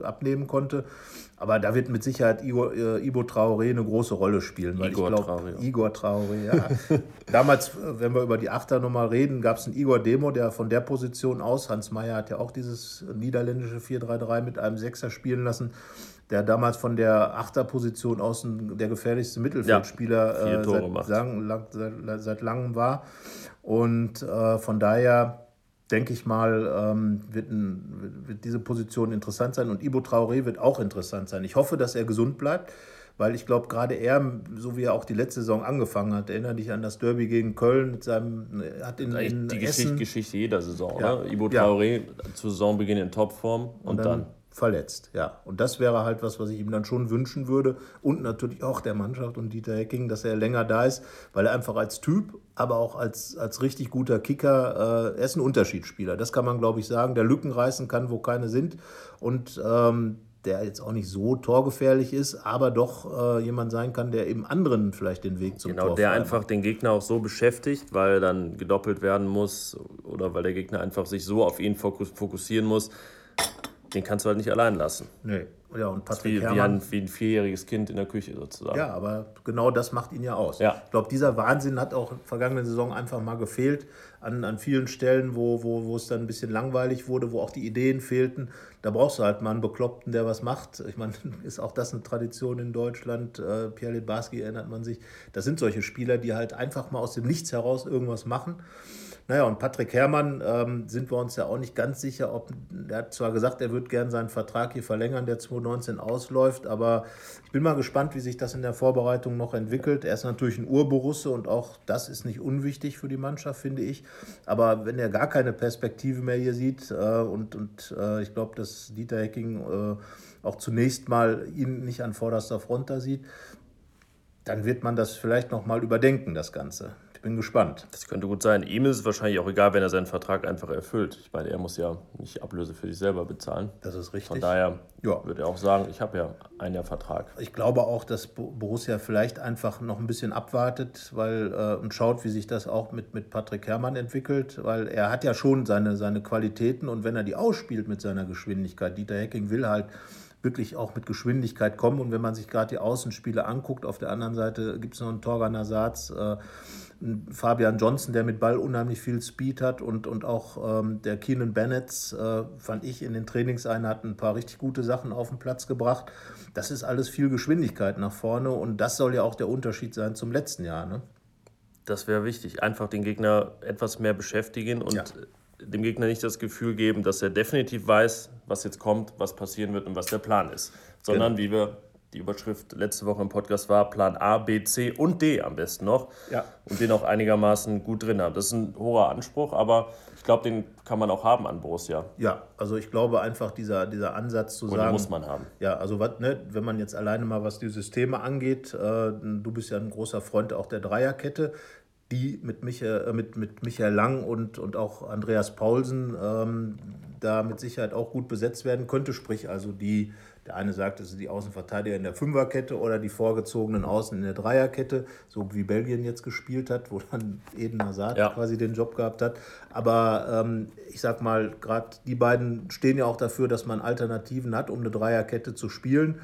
abnehmen konnte. Aber da wird mit Sicherheit Igor, äh, Ibo Traoré eine große Rolle spielen. Weil Igor ich glaub, Traoré. Igor Traoré, ja. damals, äh, wenn wir über die Achter nochmal reden, gab es einen Igor Demo, der von der Position aus, Hans Meyer hat ja auch dieses niederländische 4-3-3 mit einem Sechser spielen lassen der damals von der Achterposition aus der gefährlichste Mittelfeldspieler ja, äh, seit, lang, seit, seit, langem war. Und äh, von daher denke ich mal, ähm, wird, ein, wird diese Position interessant sein und Ibo Traoré wird auch interessant sein. Ich hoffe, dass er gesund bleibt weil ich glaube, gerade er, so wie er auch die letzte Saison angefangen hat, erinnere dich an das Derby gegen Köln mit seinem, hat in, in die Geschichte, Geschichte jeder Saison, Ja. oder? Ibo Ja. Traoré zu Saisonbeginn in Topform und, dann, verletzt, ja. Und das wäre halt was, was ich ihm dann schon wünschen würde. Und natürlich auch der Mannschaft und Dieter Hecking, dass er länger da ist, weil er einfach als Typ, aber auch als, als richtig guter Kicker, äh, er ist ein Unterschiedsspieler. Das kann man, glaube ich, sagen, der Lücken reißen kann, wo keine sind. Und ähm, der jetzt auch nicht so torgefährlich ist, aber doch äh, jemand sein kann, der eben anderen vielleicht den Weg zum Genau, Tor der frei einfach den Gegner auch so beschäftigt, weil dann gedoppelt werden muss oder weil der Gegner einfach sich so auf ihn fokus fokussieren muss, den kannst du halt nicht allein lassen. Nee. Ja, und Patrick Wie, wie, Herrmann. ein, wie ein vierjähriges Kind in der Küche sozusagen. Ja, aber genau das macht ihn ja aus. Ja. Ich glaube, dieser Wahnsinn hat auch in der vergangenen Saison einfach mal gefehlt. An, an vielen Stellen, wo, wo, wo es dann ein bisschen langweilig wurde, wo auch die Ideen fehlten. Da brauchst du halt mal einen Bekloppten, der was macht. Ich meine, ist auch das eine Tradition in Deutschland. Äh, Pierre Litbarski erinnert man sich. Das sind solche Spieler, die halt einfach mal aus dem Nichts heraus irgendwas machen. Naja, und Patrick Herrmann ähm, sind wir uns ja auch nicht ganz sicher, ob er hat zwar gesagt, er wird gern seinen Vertrag hier verlängern, der 2019 ausläuft, aber ich bin mal gespannt, wie sich das in der Vorbereitung noch entwickelt. Er ist natürlich ein Urborusse und auch das ist nicht unwichtig für die Mannschaft, finde ich. Aber wenn er gar keine Perspektive mehr hier sieht äh, und, und äh, ich glaube, dass Dieter Hecking äh, auch zunächst mal ihn nicht an vorderster Front da sieht, dann wird man das vielleicht noch mal überdenken, das Ganze. Ich bin gespannt. Das könnte gut sein. Ihm ist es wahrscheinlich auch egal, wenn er seinen Vertrag einfach erfüllt. Ich meine, er muss ja nicht Ablöse für sich selber bezahlen. Das ist richtig. Von daher Ja. würde er auch sagen, ich habe ja ein Jahr Vertrag. Ich glaube auch, dass Bo- Borussia vielleicht einfach noch ein bisschen abwartet weil, äh, und schaut, wie sich das auch mit, mit Patrick Herrmann entwickelt, weil er hat ja schon seine, seine Qualitäten und wenn er die ausspielt mit seiner Geschwindigkeit, Dieter Hecking will halt wirklich auch mit Geschwindigkeit kommen und wenn man sich gerade die Außenspiele anguckt, auf der anderen Seite gibt es noch einen Torgan Ersatz, äh, einen Fabian Johnson, der mit Ball unheimlich viel Speed hat und, und auch ähm, der Keenan Bennett, äh, fand ich in den Trainingseinheiten ein paar richtig gute Sachen auf den Platz gebracht. Das ist alles viel Geschwindigkeit nach vorne und das soll ja auch der Unterschied sein zum letzten Jahr. Ne? Das wäre wichtig. Einfach den Gegner etwas mehr beschäftigen und Ja. dem Gegner nicht das Gefühl geben, dass er definitiv weiß, was jetzt kommt, was passieren wird und was der Plan ist. Sondern wie wir die Überschrift letzte Woche im Podcast war, Plan A, B, C und D am besten noch. Ja. Und den auch einigermaßen gut drin haben. Das ist ein hoher Anspruch, aber ich glaube, den kann man auch haben an Borussia. Ja, also ich glaube einfach dieser, dieser Ansatz zu Oder sagen. muss man haben. Ja, also was, ne, wenn man jetzt alleine mal was die Systeme angeht, äh, du bist ja ein großer Freund auch der Dreierkette, die mit Michael, äh, mit, mit Michael Lang und, und auch Andreas Paulsen ähm, da mit Sicherheit auch gut besetzt werden könnte. Sprich, also die, der eine sagt, es sind die Außenverteidiger in der Fünferkette oder die vorgezogenen Außen in der Dreierkette, so wie Belgien jetzt gespielt hat, wo dann Eden Hazard Ja. quasi den Job gehabt hat. Aber ähm, ich sag mal, gerade die beiden stehen ja auch dafür, dass man Alternativen hat, um eine Dreierkette zu spielen.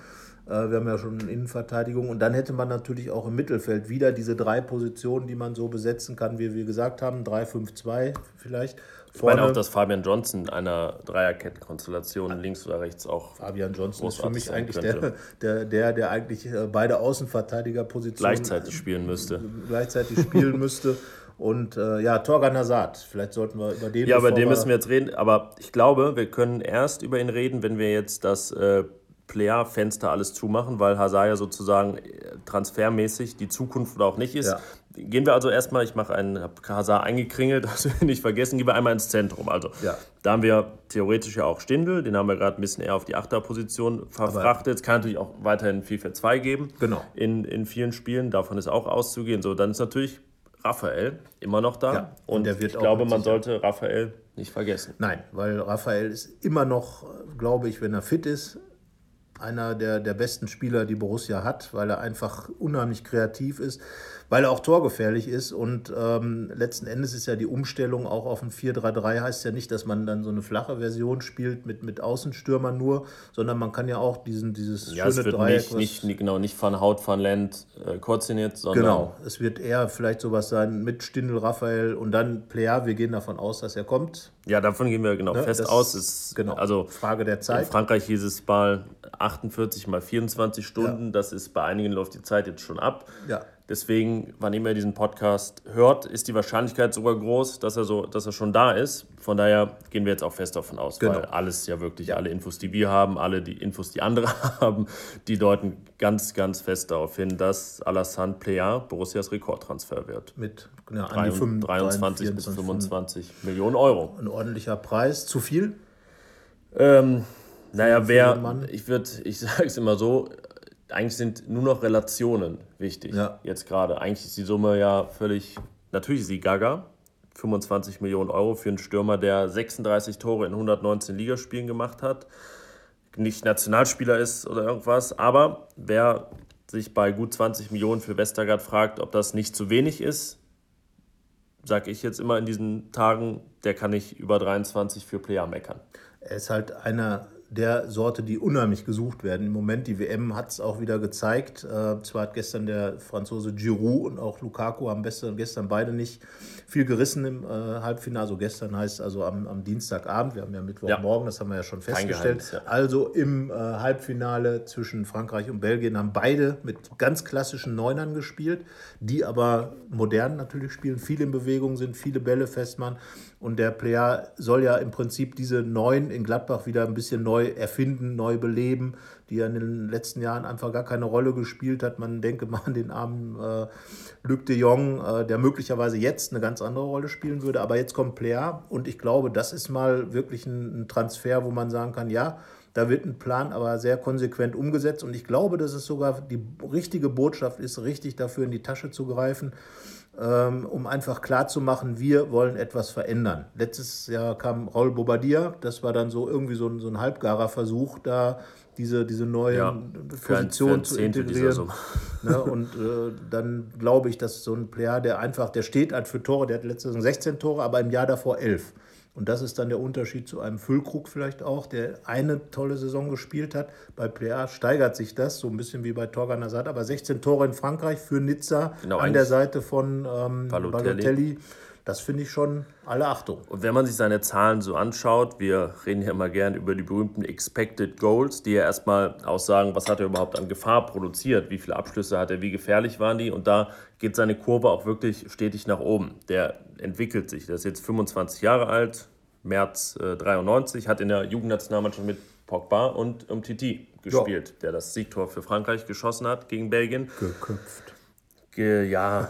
Äh, wir haben ja schon eine Innenverteidigung. Und dann hätte man natürlich auch im Mittelfeld wieder diese drei Positionen, die man so besetzen kann, wie wir gesagt haben. 3-5-2 vielleicht. Ich meine auch, dass Fabian Johnson einer Dreierkettenkonstellation links oder rechts auch Fabian Johnson ist für mich eigentlich der, der, der, der eigentlich äh, beide Außenverteidigerpositionen gleichzeitig spielen müsste. gleichzeitig spielen müsste. Und äh, ja, Torgan Hazard, vielleicht sollten wir über den. Ja, über den müssen wir jetzt reden. Aber ich glaube, wir können erst über ihn reden, wenn wir jetzt das äh, Player-Fenster alles zumachen, weil Hazard ja sozusagen äh, transfermäßig die Zukunft oder auch nicht ist. Ja. Gehen wir also erstmal, ich mache einen, habe Hazard eingekringelt, das wir nicht vergessen, gehen wir einmal ins Zentrum. Also Ja. da haben wir theoretisch ja auch Stindl, den haben wir gerade ein bisschen eher auf die Achterposition verfrachtet. Es kann natürlich auch weiterhin 4-4-2 geben Genau. in, in vielen Spielen, davon ist auch auszugehen. So, dann ist natürlich Raphael immer noch da. Ja, und und der wird ich glaube, man sollte Raphael nicht vergessen. Nein, weil Raphael ist immer noch, glaube ich, wenn er fit ist, einer der, der besten Spieler, die Borussia hat, weil er einfach unheimlich kreativ ist, weil er auch torgefährlich ist und ähm, letzten Endes ist ja die Umstellung auch auf ein 4-3-3 heißt ja nicht, dass man dann so eine flache Version spielt mit, mit Außenstürmern nur, sondern man kann ja auch diesen, dieses Ja, es schöne wird Dreieck, nicht, nicht, genau, nicht von Haut von Land äh, Korziniert, sondern Genau, es wird eher vielleicht sowas sein mit Stindl, Raphael und dann Plea. Wir gehen davon aus, dass er kommt. ja, davon gehen wir genau fest das- aus. Ist, genau. Also Frage der in Zeit. Frankreich hieß es mal 48 mal 24 Stunden. Das ist bei einigen läuft die Zeit jetzt schon ab. Ja. Deswegen, wann immer ihr diesen Podcast hört, ist die Wahrscheinlichkeit sogar groß, dass er, so, dass er schon da ist. Von daher gehen wir jetzt auch fest davon aus, Genau. weil alles ja wirklich, alle Infos, die wir haben, alle die Infos, die andere haben, die deuten ganz, ganz fest darauf hin, dass Alassane Plea Borussias Rekordtransfer wird. Mit ja, an die 23 25, bis 24, 25 Millionen Euro. Ein ordentlicher Preis. Zu viel? Ähm, naja, wer, ich würde, ich sage es immer so, eigentlich sind nur noch Relationen wichtig. Ja. Jetzt gerade. Eigentlich ist die Summe ja völlig, natürlich ist sie gaga. 25 Millionen Euro für einen Stürmer, der 36 Tore in 119 Ligaspielen gemacht hat. Nicht Nationalspieler ist oder irgendwas. Aber wer sich bei gut 20 Millionen für Westergaard fragt, ob das nicht zu wenig ist, sage ich jetzt immer in diesen Tagen, der kann nicht über 23 für Player meckern. Er ist halt einer der Sorte, die unheimlich gesucht werden. Im Moment, die WM hat es auch wieder gezeigt. Äh, zwar hat gestern der Franzose Giroud und auch Lukaku haben gestern, gestern beide nicht viel gerissen im äh, Halbfinale. Also gestern heißt also am, am Dienstagabend, wir haben ja Mittwochmorgen, das haben wir ja schon festgestellt. Geheimnis, ja. Also im äh, Halbfinale zwischen Frankreich und Belgien haben beide mit ganz klassischen Neunern gespielt, die aber modern natürlich spielen, viel in Bewegung sind, viele Bälle festmachen. Und der Player soll ja im Prinzip diese Neun in Gladbach wieder ein bisschen neu erfinden, neu beleben, die ja in den letzten Jahren einfach gar keine Rolle gespielt hat. Man denke mal an den armen äh, Luc de Jong, äh, der möglicherweise jetzt eine ganz andere Rolle spielen würde. Aber jetzt kommt Player und ich glaube, das ist mal wirklich ein, ein Transfer, wo man sagen kann, ja, da wird ein Plan aber sehr konsequent umgesetzt und ich glaube, dass es sogar die richtige Botschaft ist, richtig dafür in die Tasche zu greifen, um einfach klarzumachen, wir wollen etwas verändern. Letztes Jahr kam Raul Bobadilla, das war dann so irgendwie so ein, so ein halbgarer Versuch, da diese, diese neuen Ja, Positionen zu integrieren. Ne, und äh, dann glaube ich, dass so ein Player, der einfach, der steht halt für Tore, der hat letzte Saison 16 Tore, aber im Jahr davor 11. Und das ist dann der Unterschied zu einem Füllkrug vielleicht auch, der eine tolle Saison gespielt hat. Bei Player steigert sich das, so ein bisschen wie bei Torgan Hazard, aber 16 Tore in Frankreich für Nizza Genau, an der Seite von ähm, Balotelli. Balotelli. Das finde ich schon alle Achtung. Und wenn man sich seine Zahlen so anschaut, wir reden ja immer gern über die berühmten Expected Goals, die ja erstmal aussagen, was hat er überhaupt an Gefahr produziert, wie viele Abschlüsse hat er, wie gefährlich waren die. Und da geht seine Kurve auch wirklich stetig nach oben. Der entwickelt sich. Der ist jetzt 25 Jahre alt, März äh, 93, hat in der Jugendnationalmannschaft mit Pogba und Umtiti gespielt, der das Siegtor für Frankreich geschossen hat gegen Belgien. Geköpft. Ge ja,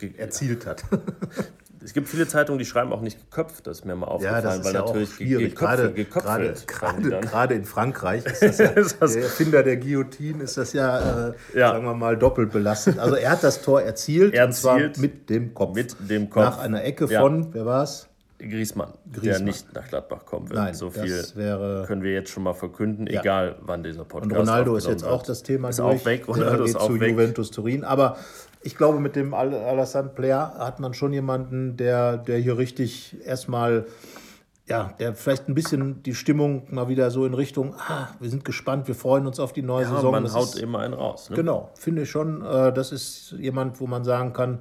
Erzielt hat. es gibt viele Zeitungen, die schreiben auch nicht geköpft, das ist mir mal Ja, aufgefallen, das ist weil ja natürlich schwierig. Gerade, geköpft, gerade, gerade, gerade in Frankreich ist das ja, Ist das- der Erfinder der Guillotine ist das ja, äh, Ja. sagen wir mal, doppelt belastet. Also er hat das Tor erzielt, Erzielt und zwar mit dem Kopf. mit dem Kopf. Nach einer Ecke Ja. von, wer war es? Griezmann, der nicht nach Gladbach kommen wird. Nein, so das viel wäre- können wir jetzt schon mal verkünden, Ja. egal wann dieser Podcast Und Ronaldo ist jetzt auch das Thema Ist durch. auch weg, Ronaldo geht ist auch zu weg. Juventus Turin. Aber ich glaube, mit dem Al- Alassane Player hat man schon jemanden, der, der hier richtig erstmal, ja, der vielleicht ein bisschen die Stimmung mal wieder so in Richtung, ah, wir sind gespannt, wir freuen uns auf die neue Ja, Saison. man Das haut ist, immer einen raus. Ne? Genau, finde ich schon. Äh, das ist jemand, wo man sagen kann,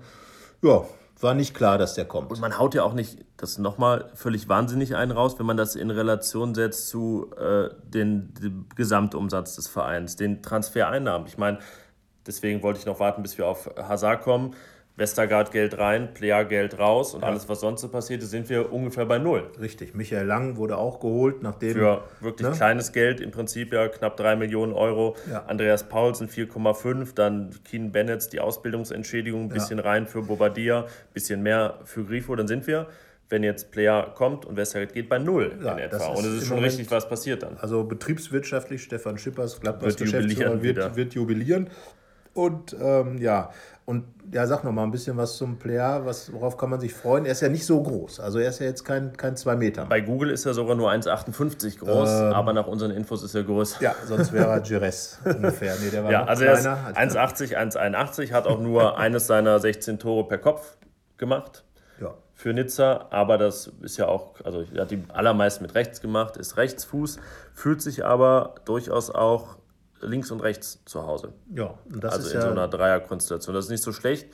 ja, war nicht klar, dass der kommt. Und man haut ja auch nicht, das nochmal völlig wahnsinnig einen raus, wenn man das in Relation setzt zu äh, dem Gesamtumsatz des Vereins, den Transfereinnahmen. Ich meine, deswegen wollte ich noch warten, bis wir auf Hazard kommen. Westergaard Geld rein, Player Geld raus und alles, was sonst so passiert ist, sind wir ungefähr bei Null. Richtig, Michael Lang wurde auch geholt, nachdem. Für wirklich Ne? kleines Geld, im Prinzip ja knapp 3 Millionen Euro. Ja. Andreas Paulsen 4,5, dann Keen Bennett die Ausbildungsentschädigung, ein bisschen rein für Bobadilla, bisschen mehr für Grifo. Dann sind wir, wenn jetzt Player kommt und Westergaard geht, bei Null Ja, in etwa. Und es ist schon Moment- richtig was passiert dann. Also betriebswirtschaftlich, Stefan Schippers, Gladbachs Wird Geschäftsführer, wird, wird jubilieren. Und ähm, ja, und ja, sag noch mal ein bisschen was zum Player, was, worauf kann man sich freuen? Er ist ja nicht so groß, also er ist ja jetzt kein, kein 2 Meter. Bei Google ist er sogar nur 1,58 groß, aber nach unseren Infos ist er größer. Ähm. Ja, sonst wäre er Gires ungefähr. Nee, der war Ja, also er ist kleiner. 1,80, 1,81, hat auch nur eines seiner 16 Tore per Kopf gemacht. ja. für Nizza, aber das ist ja auch, also er hat die allermeisten mit rechts gemacht, ist Rechtsfuß, fühlt sich aber durchaus auch links und rechts zu Hause. ja, das Also ist in ja so einer Dreierkonstellation. Das ist nicht so schlecht.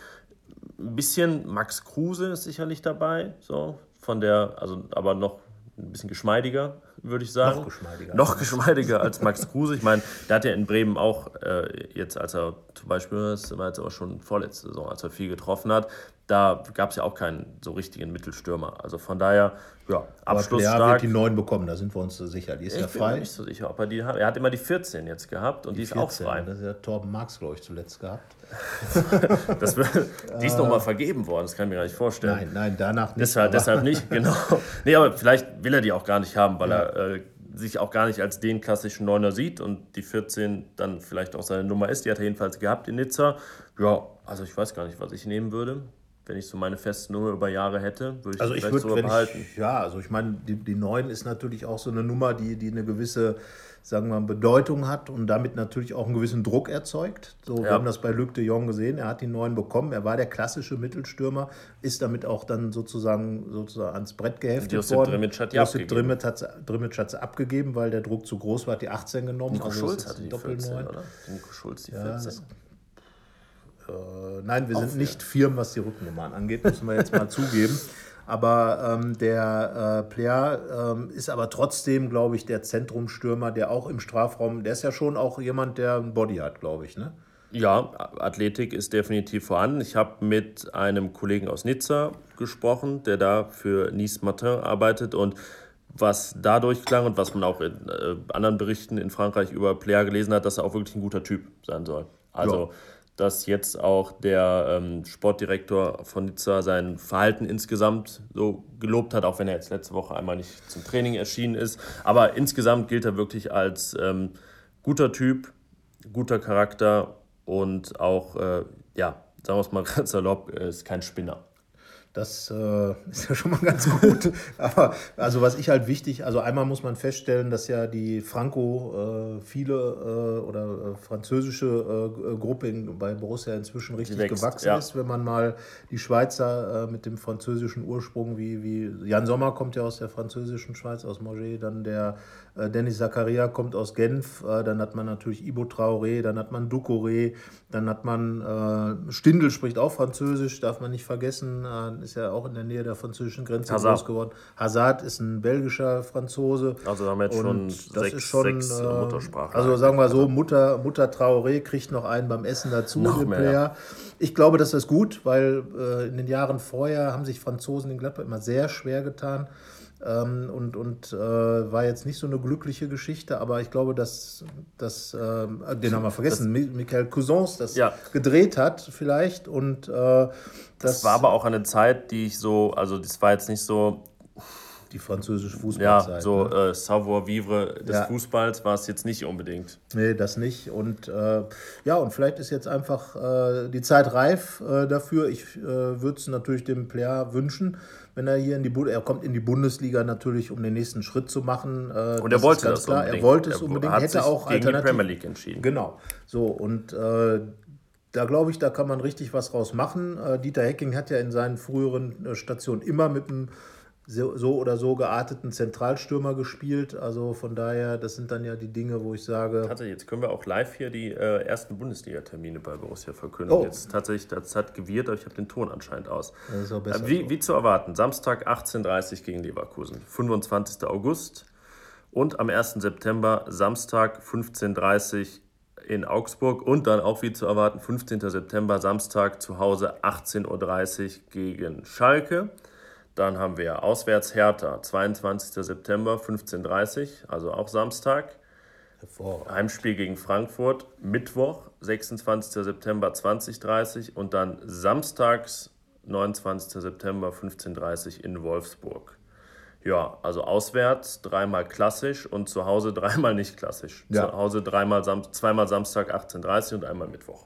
Ein bisschen Max Kruse ist sicherlich dabei, so von der, also aber noch ein bisschen geschmeidiger, würde ich sagen. Noch geschmeidiger. Noch geschmeidiger als Max Kruse. Ich meine, der hat ja in Bremen auch äh, jetzt, als er zum Beispiel, das war jetzt aber schon vorletzte Saison, als er viel getroffen hat, da gab es ja auch keinen so richtigen Mittelstürmer. Also von daher, ja, abschlussstark. Er wird die 9 bekommen, da sind wir uns so sicher. Die ist ich ja frei. Ich bin nicht so sicher, ob er die hat. Er hat immer die 14 jetzt gehabt und die, die ist 14, auch frei. Das ist ja Torben Marx, glaube ich, zuletzt gehabt. das, die ist nochmal vergeben worden, das kann ich mir gar nicht vorstellen. Nein, nein, danach nicht. Deshalb, deshalb nicht, genau. Nee, aber vielleicht will er die auch gar nicht haben, weil ja. er äh, sich auch gar nicht als den klassischen Neuner sieht und die 14 dann vielleicht auch seine Nummer ist. Die hat er jedenfalls gehabt in Nizza. Ja, also ich weiß gar nicht, was ich nehmen würde. Wenn ich so meine feste Nummer über Jahre hätte, würde ich also ich vielleicht würd, sogar behalten. Ich, ja, also ich meine, die, die 9 ist natürlich auch so eine Nummer, die, die eine gewisse sagen wir mal, Bedeutung hat und damit natürlich auch einen gewissen Druck erzeugt. So, ja. Wir haben das bei Luc de Jong gesehen, er hat die neuen bekommen, er war der klassische Mittelstürmer, ist damit auch dann sozusagen, sozusagen ans Brett geheftet Josip worden. Drimmitsch hat Josip Drimmitsch hat es abgegeben, weil der Druck zu groß war, hat die 18 genommen. Nico also Schulz hatte die 14, oder? Nico Schulz die 14. Ja, das, äh, nein, wir sind nicht Firmen, was die Rückennummern angeht, müssen wir jetzt mal zugeben. Aber ähm, der äh, Player ähm, ist aber trotzdem, glaube ich, der Zentrumstürmer, der auch im Strafraum, der ist ja schon auch jemand, der ein Body hat, glaube ich, ne? Ja, Athletik ist definitiv vorhanden. Ich habe mit einem Kollegen aus Nizza gesprochen, der da für Nice Matin arbeitet und was dadurch klang und was man auch in äh, anderen Berichten in Frankreich über Player gelesen hat, dass er auch wirklich ein guter Typ sein soll. Also ja dass jetzt auch der ähm, Sportdirektor von Nizza sein Verhalten insgesamt so gelobt hat, auch wenn er jetzt letzte Woche einmal nicht zum Training erschienen ist. Aber insgesamt gilt er wirklich als ähm, guter Typ, guter Charakter und auch, äh, ja, sagen wir es mal ganz salopp, ist kein Spinner. Das äh, ist ja schon mal ganz gut. Aber also was ich halt wichtig, also einmal muss man feststellen, dass ja die Franco äh, viele äh, oder äh, französische äh, Gruppe in, bei Borussia inzwischen richtig wächst, gewachsen ja. ist, wenn man mal die Schweizer äh, mit dem französischen Ursprung, wie, wie Jan Sommer kommt ja aus der französischen Schweiz, aus Moget, dann der Dennis Zakaria kommt aus Genf, äh, dann hat man natürlich Ibo Traoré, dann hat man Ducouré, dann hat man äh, Stindl spricht auch Französisch, darf man nicht vergessen, ist ja auch in der Nähe der französischen Grenze Hazard. groß geworden. Hazard ist ein belgischer Franzose. Also haben wir jetzt schon sechs, schon, sechs Muttersprachen. Also sagen wir so, Mutter, Mutter Traoré kriegt noch einen beim Essen dazu, noch mehr, Player. Ich glaube, das ist gut, weil in den Jahren vorher haben sich Franzosen in Gladbach immer sehr schwer getan ähm, und, und äh, war jetzt nicht so eine glückliche Geschichte, aber ich glaube, dass, dass äh, den haben wir vergessen, das, Michael Cousins das ja. gedreht hat vielleicht und äh, das, das war aber auch eine Zeit, die ich so, also das war jetzt nicht so die französische Fußballzeit. Ja, so ne? äh, Savoir-vivre des ja. Fußballs war es jetzt nicht unbedingt. Nee, das nicht. Und äh, ja, und vielleicht ist jetzt einfach äh, die Zeit reif äh, dafür. Ich äh, würde es natürlich dem Player wünschen, wenn er hier in die Bu er kommt in die Bundesliga natürlich, um den nächsten Schritt zu machen. Äh, und er wollte das klar. Unbedingt. Er wollte es unbedingt, hat hätte auch gegen die Premier League entschieden. Genau. So und da glaube ich, da kann man richtig was draus machen. Dieter Hecking hat ja in seinen früheren Stationen immer mit einem so, so, oder so gearteten Zentralstürmer gespielt. Also von daher, das sind dann ja die Dinge, wo ich sage. Tatsächlich, jetzt können wir auch live hier die äh, ersten Bundesliga-Termine bei Borussia verkünden. Oh. Jetzt tatsächlich, das hat gewirrt, aber ich habe den Ton anscheinend aus. Besser äh, wie, so. wie zu erwarten, Samstag 18.30 Uhr gegen Leverkusen, 25. August. Und am 1. September, Samstag 15.30 Uhr in Augsburg und dann auch wie zu erwarten 15. September Samstag zu Hause 18.30 Uhr gegen Schalke. Dann haben wir auswärts Hertha, 22. September, 15.30 Uhr, also auch Samstag. Heimspiel gegen Frankfurt, Mittwoch, 26. September, 20.30 Uhr und dann samstags, 29. September, 15.30 Uhr in Wolfsburg. Ja, also auswärts dreimal klassisch und zu Hause dreimal nicht klassisch. Ja. Zu Hause dreimal, zweimal Samstag 18.30 Uhr und einmal Mittwoch.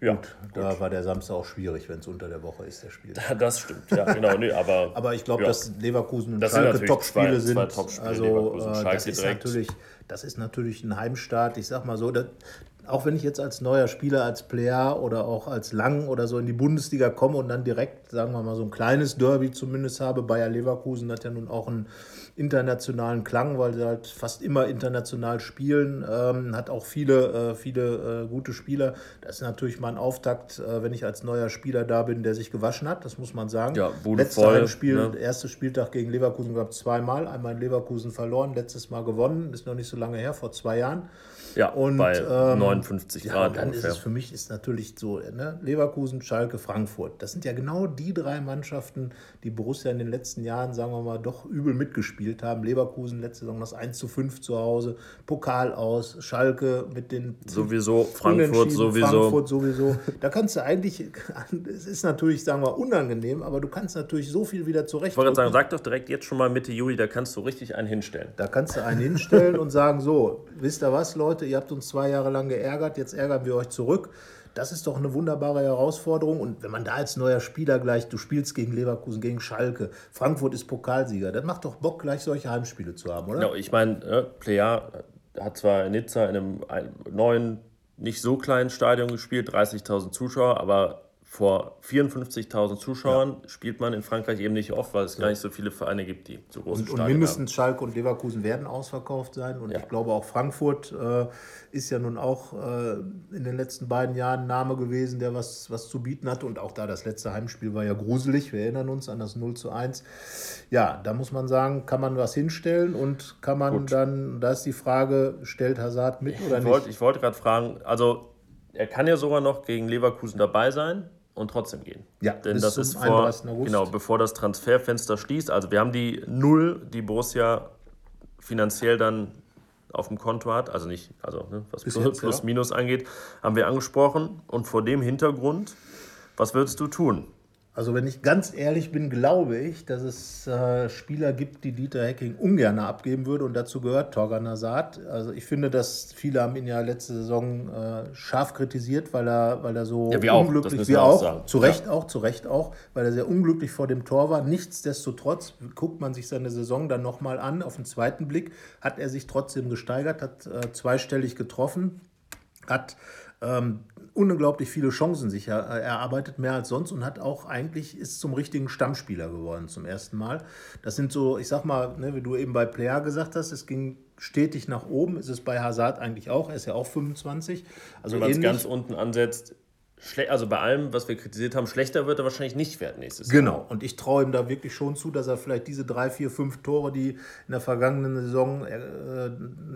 Ja, gut, da war der Samstag auch schwierig, wenn es unter der Woche ist, der Spiel. Das stimmt, ja, genau. Nee, aber aber ich glaube, ja. dass Leverkusen und das Schalke Topspiele sind. Top also, Leverkusen, äh, Schalke das, ist direkt. Natürlich, das ist natürlich ein Heimstart. Ich sag mal so, das, auch wenn ich jetzt als neuer Spieler, als Player oder auch als Lang oder so in die Bundesliga komme und dann direkt, sagen wir mal, so ein kleines Derby zumindest habe, Bayer Leverkusen hat ja nun auch einen internationalen Klang, weil sie halt fast immer international spielen, ähm, hat auch viele, äh, viele äh, gute Spieler. Das ist natürlich mal ein Auftakt, äh, wenn ich als neuer Spieler da bin, der sich gewaschen hat, das muss man sagen. Ja, wurde Letzter voll, Heimspiel, ne? erster Spieltag gegen Leverkusen gab es zweimal, einmal in Leverkusen verloren, letztes Mal gewonnen, ist noch nicht so lange her, vor zwei Jahren. Ja, und, bei ähm, 59 Grad. Ja, und dann ungefähr. ist es für mich ist natürlich so, ne? Leverkusen, Schalke, Frankfurt. Das sind ja genau die drei Mannschaften, die Borussia in den letzten Jahren, sagen wir mal, doch übel mitgespielt haben. Leverkusen letzte Saison das 1 zu 5 zu Hause, Pokal aus, Schalke mit den sowieso, Frankfurt sowieso. Frankfurt sowieso. Da kannst du eigentlich, es ist natürlich, sagen wir, unangenehm, aber du kannst natürlich so viel wieder zurecht. Ich wollte sagen, sag doch direkt jetzt schon mal Mitte Juli, da kannst du richtig einen hinstellen. Da kannst du einen hinstellen und sagen, so, wisst ihr was, Leute, ihr habt uns zwei Jahre lang geärgert, jetzt ärgern wir euch zurück. Das ist doch eine wunderbare Herausforderung. Und wenn man da als neuer Spieler gleich, du spielst gegen Leverkusen, gegen Schalke, Frankfurt ist Pokalsieger, das macht doch Bock, gleich solche Heimspiele zu haben, oder? Ja, ich meine, äh, Plea hat zwar in Nizza in einem, einem neuen, nicht so kleinen Stadion gespielt, 30.000 Zuschauer, aber vor 54.000 Zuschauern ja. spielt man in Frankreich eben nicht oft, weil es ja. gar nicht so viele Vereine gibt, die so große und, und mindestens haben. Schalke und Leverkusen werden ausverkauft sein. Und ja. ich glaube auch Frankfurt äh, ist ja nun auch äh, in den letzten beiden Jahren ein Name gewesen, der was, was zu bieten hatte. Und auch da das letzte Heimspiel war ja gruselig. Wir erinnern uns an das 0 zu 1. Ja, da muss man sagen, kann man was hinstellen und kann man Gut. dann, da ist die Frage, stellt Hazard mit oder ich nicht? ich wollte gerade fragen, also er kann ja sogar noch gegen Leverkusen dabei sein und trotzdem gehen. Ja, denn das ist vor, genau, bevor das Transferfenster schließt. Also wir haben die Null, die Borussia finanziell dann auf dem Konto hat, also nicht, also ne, was Bis plus, plus minus angeht, haben wir angesprochen. Und vor dem Hintergrund, was würdest du tun? Also wenn ich ganz ehrlich bin, glaube ich, dass es äh, Spieler gibt, die Dieter Hecking ungern abgeben würde und dazu gehört Torgan Hazard. Also ich finde, dass viele haben ihn ja letzte Saison äh, scharf kritisiert, weil er, weil er so ja, unglücklich, wie auch, auch zu Recht ja. auch, zu Recht auch, weil er sehr unglücklich vor dem Tor war. Nichtsdestotrotz guckt man sich seine Saison dann nochmal an, auf den zweiten Blick, hat er sich trotzdem gesteigert, hat äh, zweistellig getroffen, hat ähm, unglaublich viele Chancen sich erarbeitet, mehr als sonst und hat auch eigentlich ist zum richtigen Stammspieler geworden zum ersten Mal. Das sind so, ich sag mal, ne, wie du eben bei Player gesagt hast, es ging stetig nach oben. Ist es bei Hazard eigentlich auch? Er ist ja auch 25. Also Wenn man es ganz unten ansetzt, also bei allem, was wir kritisiert haben, schlechter wird er wahrscheinlich nicht werden nächstes Jahr. Genau, und ich traue ihm da wirklich schon zu, dass er vielleicht diese drei, vier, fünf Tore, die in der vergangenen Saison äh,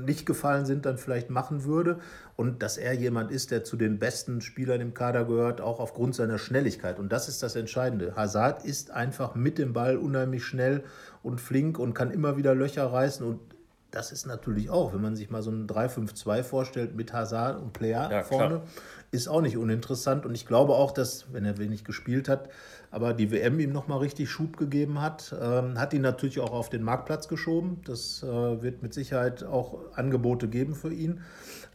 nicht gefallen sind, dann vielleicht machen würde. Und dass er jemand ist, der zu den besten Spielern im Kader gehört, auch aufgrund seiner Schnelligkeit. Und das ist das Entscheidende. Hazard ist einfach mit dem Ball unheimlich schnell und flink und kann immer wieder Löcher reißen. Und das ist natürlich auch, wenn man sich mal so ein 3-5-2 vorstellt mit Hazard und Player ja, vorne, klar ist auch nicht uninteressant. Und ich glaube auch, dass, wenn er wenig gespielt hat, aber die WM ihm nochmal richtig Schub gegeben hat, ähm, hat ihn natürlich auch auf den Marktplatz geschoben. Das äh, wird mit Sicherheit auch Angebote geben für ihn.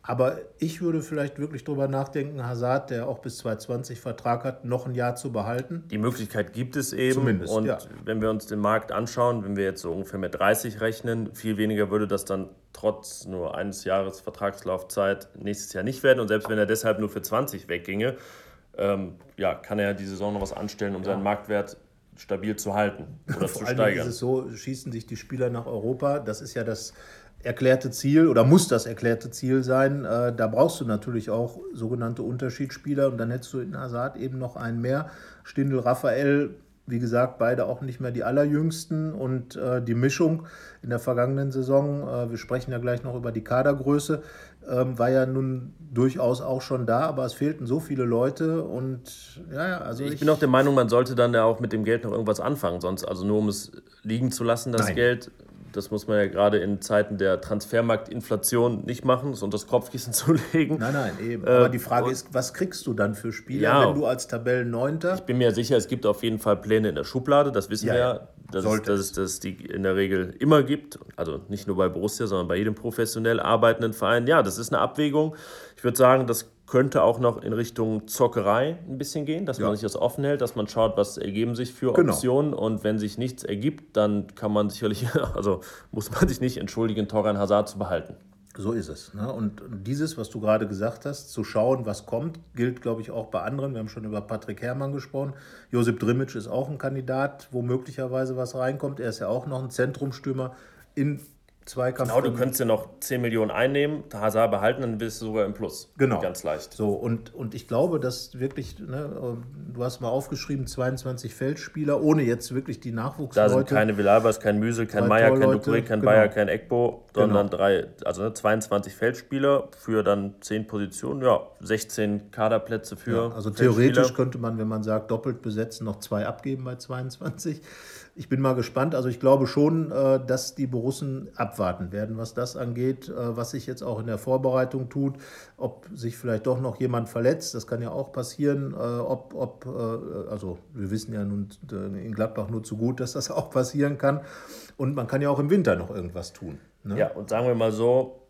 Aber ich würde vielleicht wirklich darüber nachdenken, Hazard, der auch bis 2020 Vertrag hat, noch ein Jahr zu behalten. Die Möglichkeit gibt es eben. Zumindest, Und ja. wenn wir uns den Markt anschauen, wenn wir jetzt so ungefähr mit 30 rechnen, viel weniger würde das dann trotz nur eines Jahres Vertragslaufzeit nächstes Jahr nicht werden. Und selbst wenn er deshalb nur für 20 wegginge, ähm, ja, kann er die Saison noch was anstellen, um ja. seinen Marktwert stabil zu halten oder Vor zu steigern. Allem ist es so, schießen sich die Spieler nach Europa. Das ist ja das erklärte Ziel oder muss das erklärte Ziel sein. Äh, da brauchst du natürlich auch sogenannte Unterschiedsspieler und dann hättest du in Hazard eben noch einen mehr. Stindel, Raphael, wie gesagt, beide auch nicht mehr die allerjüngsten und äh, die Mischung in der vergangenen Saison, äh, wir sprechen ja gleich noch über die Kadergröße, ähm, war ja nun durchaus auch schon da, aber es fehlten so viele Leute und ja, also ich, ich, bin auch der Meinung, man sollte dann ja auch mit dem Geld noch irgendwas anfangen, sonst also nur um es liegen zu lassen, das Nein. Geld das muss man ja gerade in Zeiten der Transfermarktinflation nicht machen, so das Kopfkissen zu legen. Nein, nein, eben. Äh, Aber die Frage ist, was kriegst du dann für Spieler, ja, wenn du als Tabellenneunter? Ich bin mir sicher, es gibt auf jeden Fall Pläne in der Schublade, das wissen ja, wir ja. Dass, es, dass es das die in der Regel immer gibt. Also nicht nur bei Borussia, sondern bei jedem professionell arbeitenden Verein. Ja, das ist eine Abwägung. Ich würde sagen, das könnte auch noch in Richtung Zockerei ein bisschen gehen, dass ja. man sich das offen hält, dass man schaut, was ergeben sich für genau. Optionen und wenn sich nichts ergibt, dann kann man sicherlich, also muss man sich nicht entschuldigen, Torgan Hazard zu behalten. So ist es. Ne? Und dieses, was du gerade gesagt hast, zu schauen, was kommt, gilt, glaube ich, auch bei anderen. Wir haben schon über Patrick Herrmann gesprochen. Josip Drimic ist auch ein Kandidat, wo möglicherweise was reinkommt. Er ist ja auch noch ein Zentrumstürmer in Zweikampf. Genau, du könntest ja noch 10 Millionen einnehmen, Hazard behalten, dann bist du sogar im Plus. Genau. Ganz leicht. So, und, und ich glaube, dass wirklich, ne, du hast mal aufgeschrieben, 22 Feldspieler, ohne jetzt wirklich die Nachwuchsleute. Da sind keine Villalbers, kein Müsel, kein Meier, kein Dupré, kein genau. Bayer, kein Eckbo, sondern Genau. drei, also ne, 22 Feldspieler für dann 10 Positionen, ja, 16 Kaderplätze für. Also Feldspieler. theoretisch könnte man, wenn man sagt, doppelt besetzen, noch zwei abgeben bei 22. Ich bin mal gespannt. Also ich glaube schon, äh, dass die Borussen abwarten werden, was das angeht, äh, was sich jetzt auch in der Vorbereitung tut. Ob sich vielleicht doch noch jemand verletzt, das kann ja auch passieren. Äh, Ob, ob also wir wissen ja nun in Gladbach nur zu gut, dass das auch passieren kann. Und man kann ja auch im Winter noch irgendwas tun. ne? Ja, und sagen wir mal so,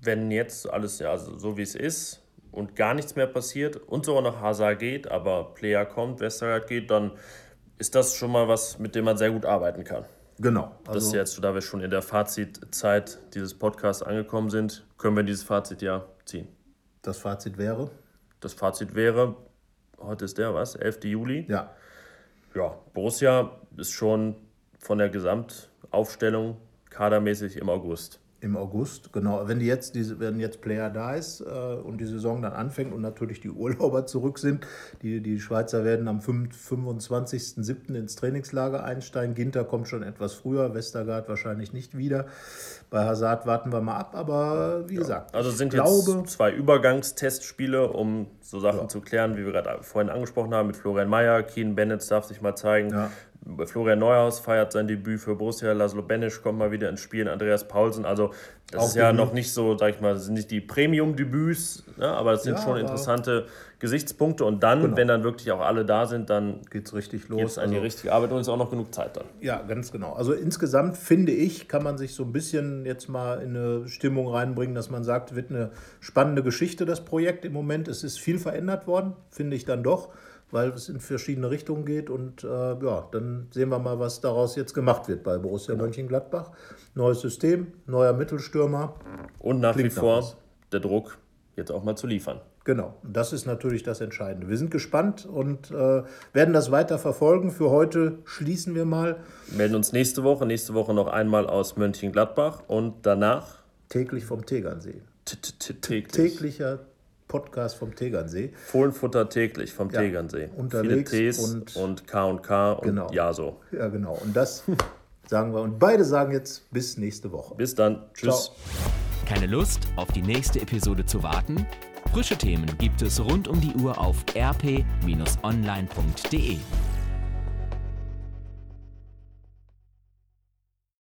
wenn jetzt alles ja so wie es ist und gar nichts mehr passiert und sogar noch Hazard geht, aber Player kommt, Westergaard geht, dann ist das schon mal was, mit dem man sehr gut arbeiten kann. Genau. Das Also, ist jetzt, da wir schon in der Fazitzeit dieses Podcasts angekommen sind, können wir dieses Fazit ja ziehen. das Fazit wäre, Das Fazit wäre, heute ist der, was? 11. Juli. ja, Ja, Borussia ist schon von der Gesamtaufstellung kadermäßig im August. Im August, genau. Wenn die jetzt, diese, wenn jetzt Player da ist äh, und die Saison dann anfängt und natürlich die Urlauber zurück sind, die, die Schweizer werden am 5 25.07. ins Trainingslager einsteigen. Ginter kommt schon etwas früher, Westergaard wahrscheinlich nicht wieder. Bei Hazard warten wir mal ab, aber wie gesagt, Also es sind ich glaube, jetzt zwei Übergangstestspiele, um so Sachen zu klären, wie wir gerade vorhin angesprochen haben, mit Florian Mayer. Keen Bennett darf sich mal zeigen. Ja. Florian Neuhaus feiert sein Debüt für Borussia. Laszlo Benisch kommt mal wieder ins Spiel. Andreas Paulsen. Also das Auch ist ja Debüt. noch nicht so, sag ich mal, das sind nicht die Premium-Debüts, ne, aber das sind Ja, schon interessante Gesichtspunkte. Und dann, Genau. wenn dann wirklich auch alle da sind, dann geht's richtig geht es los. an die Also- richtige Arbeit und ist auch noch genug Zeit dann. Ja, ganz genau. Also insgesamt finde ich, kann man sich so ein bisschen jetzt mal in eine Stimmung reinbringen, dass man sagt, wird eine spannende Geschichte, das Projekt im Moment. Es ist viel verändert worden, finde ich dann doch, weil es in verschiedene Richtungen geht. Und äh, ja, dann sehen wir mal, was daraus jetzt gemacht wird bei Borussia Mönchengladbach. Neues System, neuer Mittelstürmer. Und nach Klingt wie nach vor was. der Druck, jetzt auch mal zu liefern. Genau, das ist natürlich das Entscheidende. Wir sind gespannt und äh, werden das weiter verfolgen. Für heute schließen wir mal melden uns nächste Woche. Nächste Woche noch einmal aus Mönchengladbach und danach täglich vom Tegernsee. t- t- t- täglich. täglicher Podcast vom Tegernsee. Fohlenfutter täglich vom Tegernsee. unterwegs Viele Ts und- und, K und K und Genau. ja so. Ja, genau. Und das sagen wir. Und beide sagen jetzt bis nächste Woche. Bis dann. Tschüss. Ciao. Keine Lust, auf die nächste Episode zu warten? Frische Themen gibt es rund um die Uhr auf rp-online.de.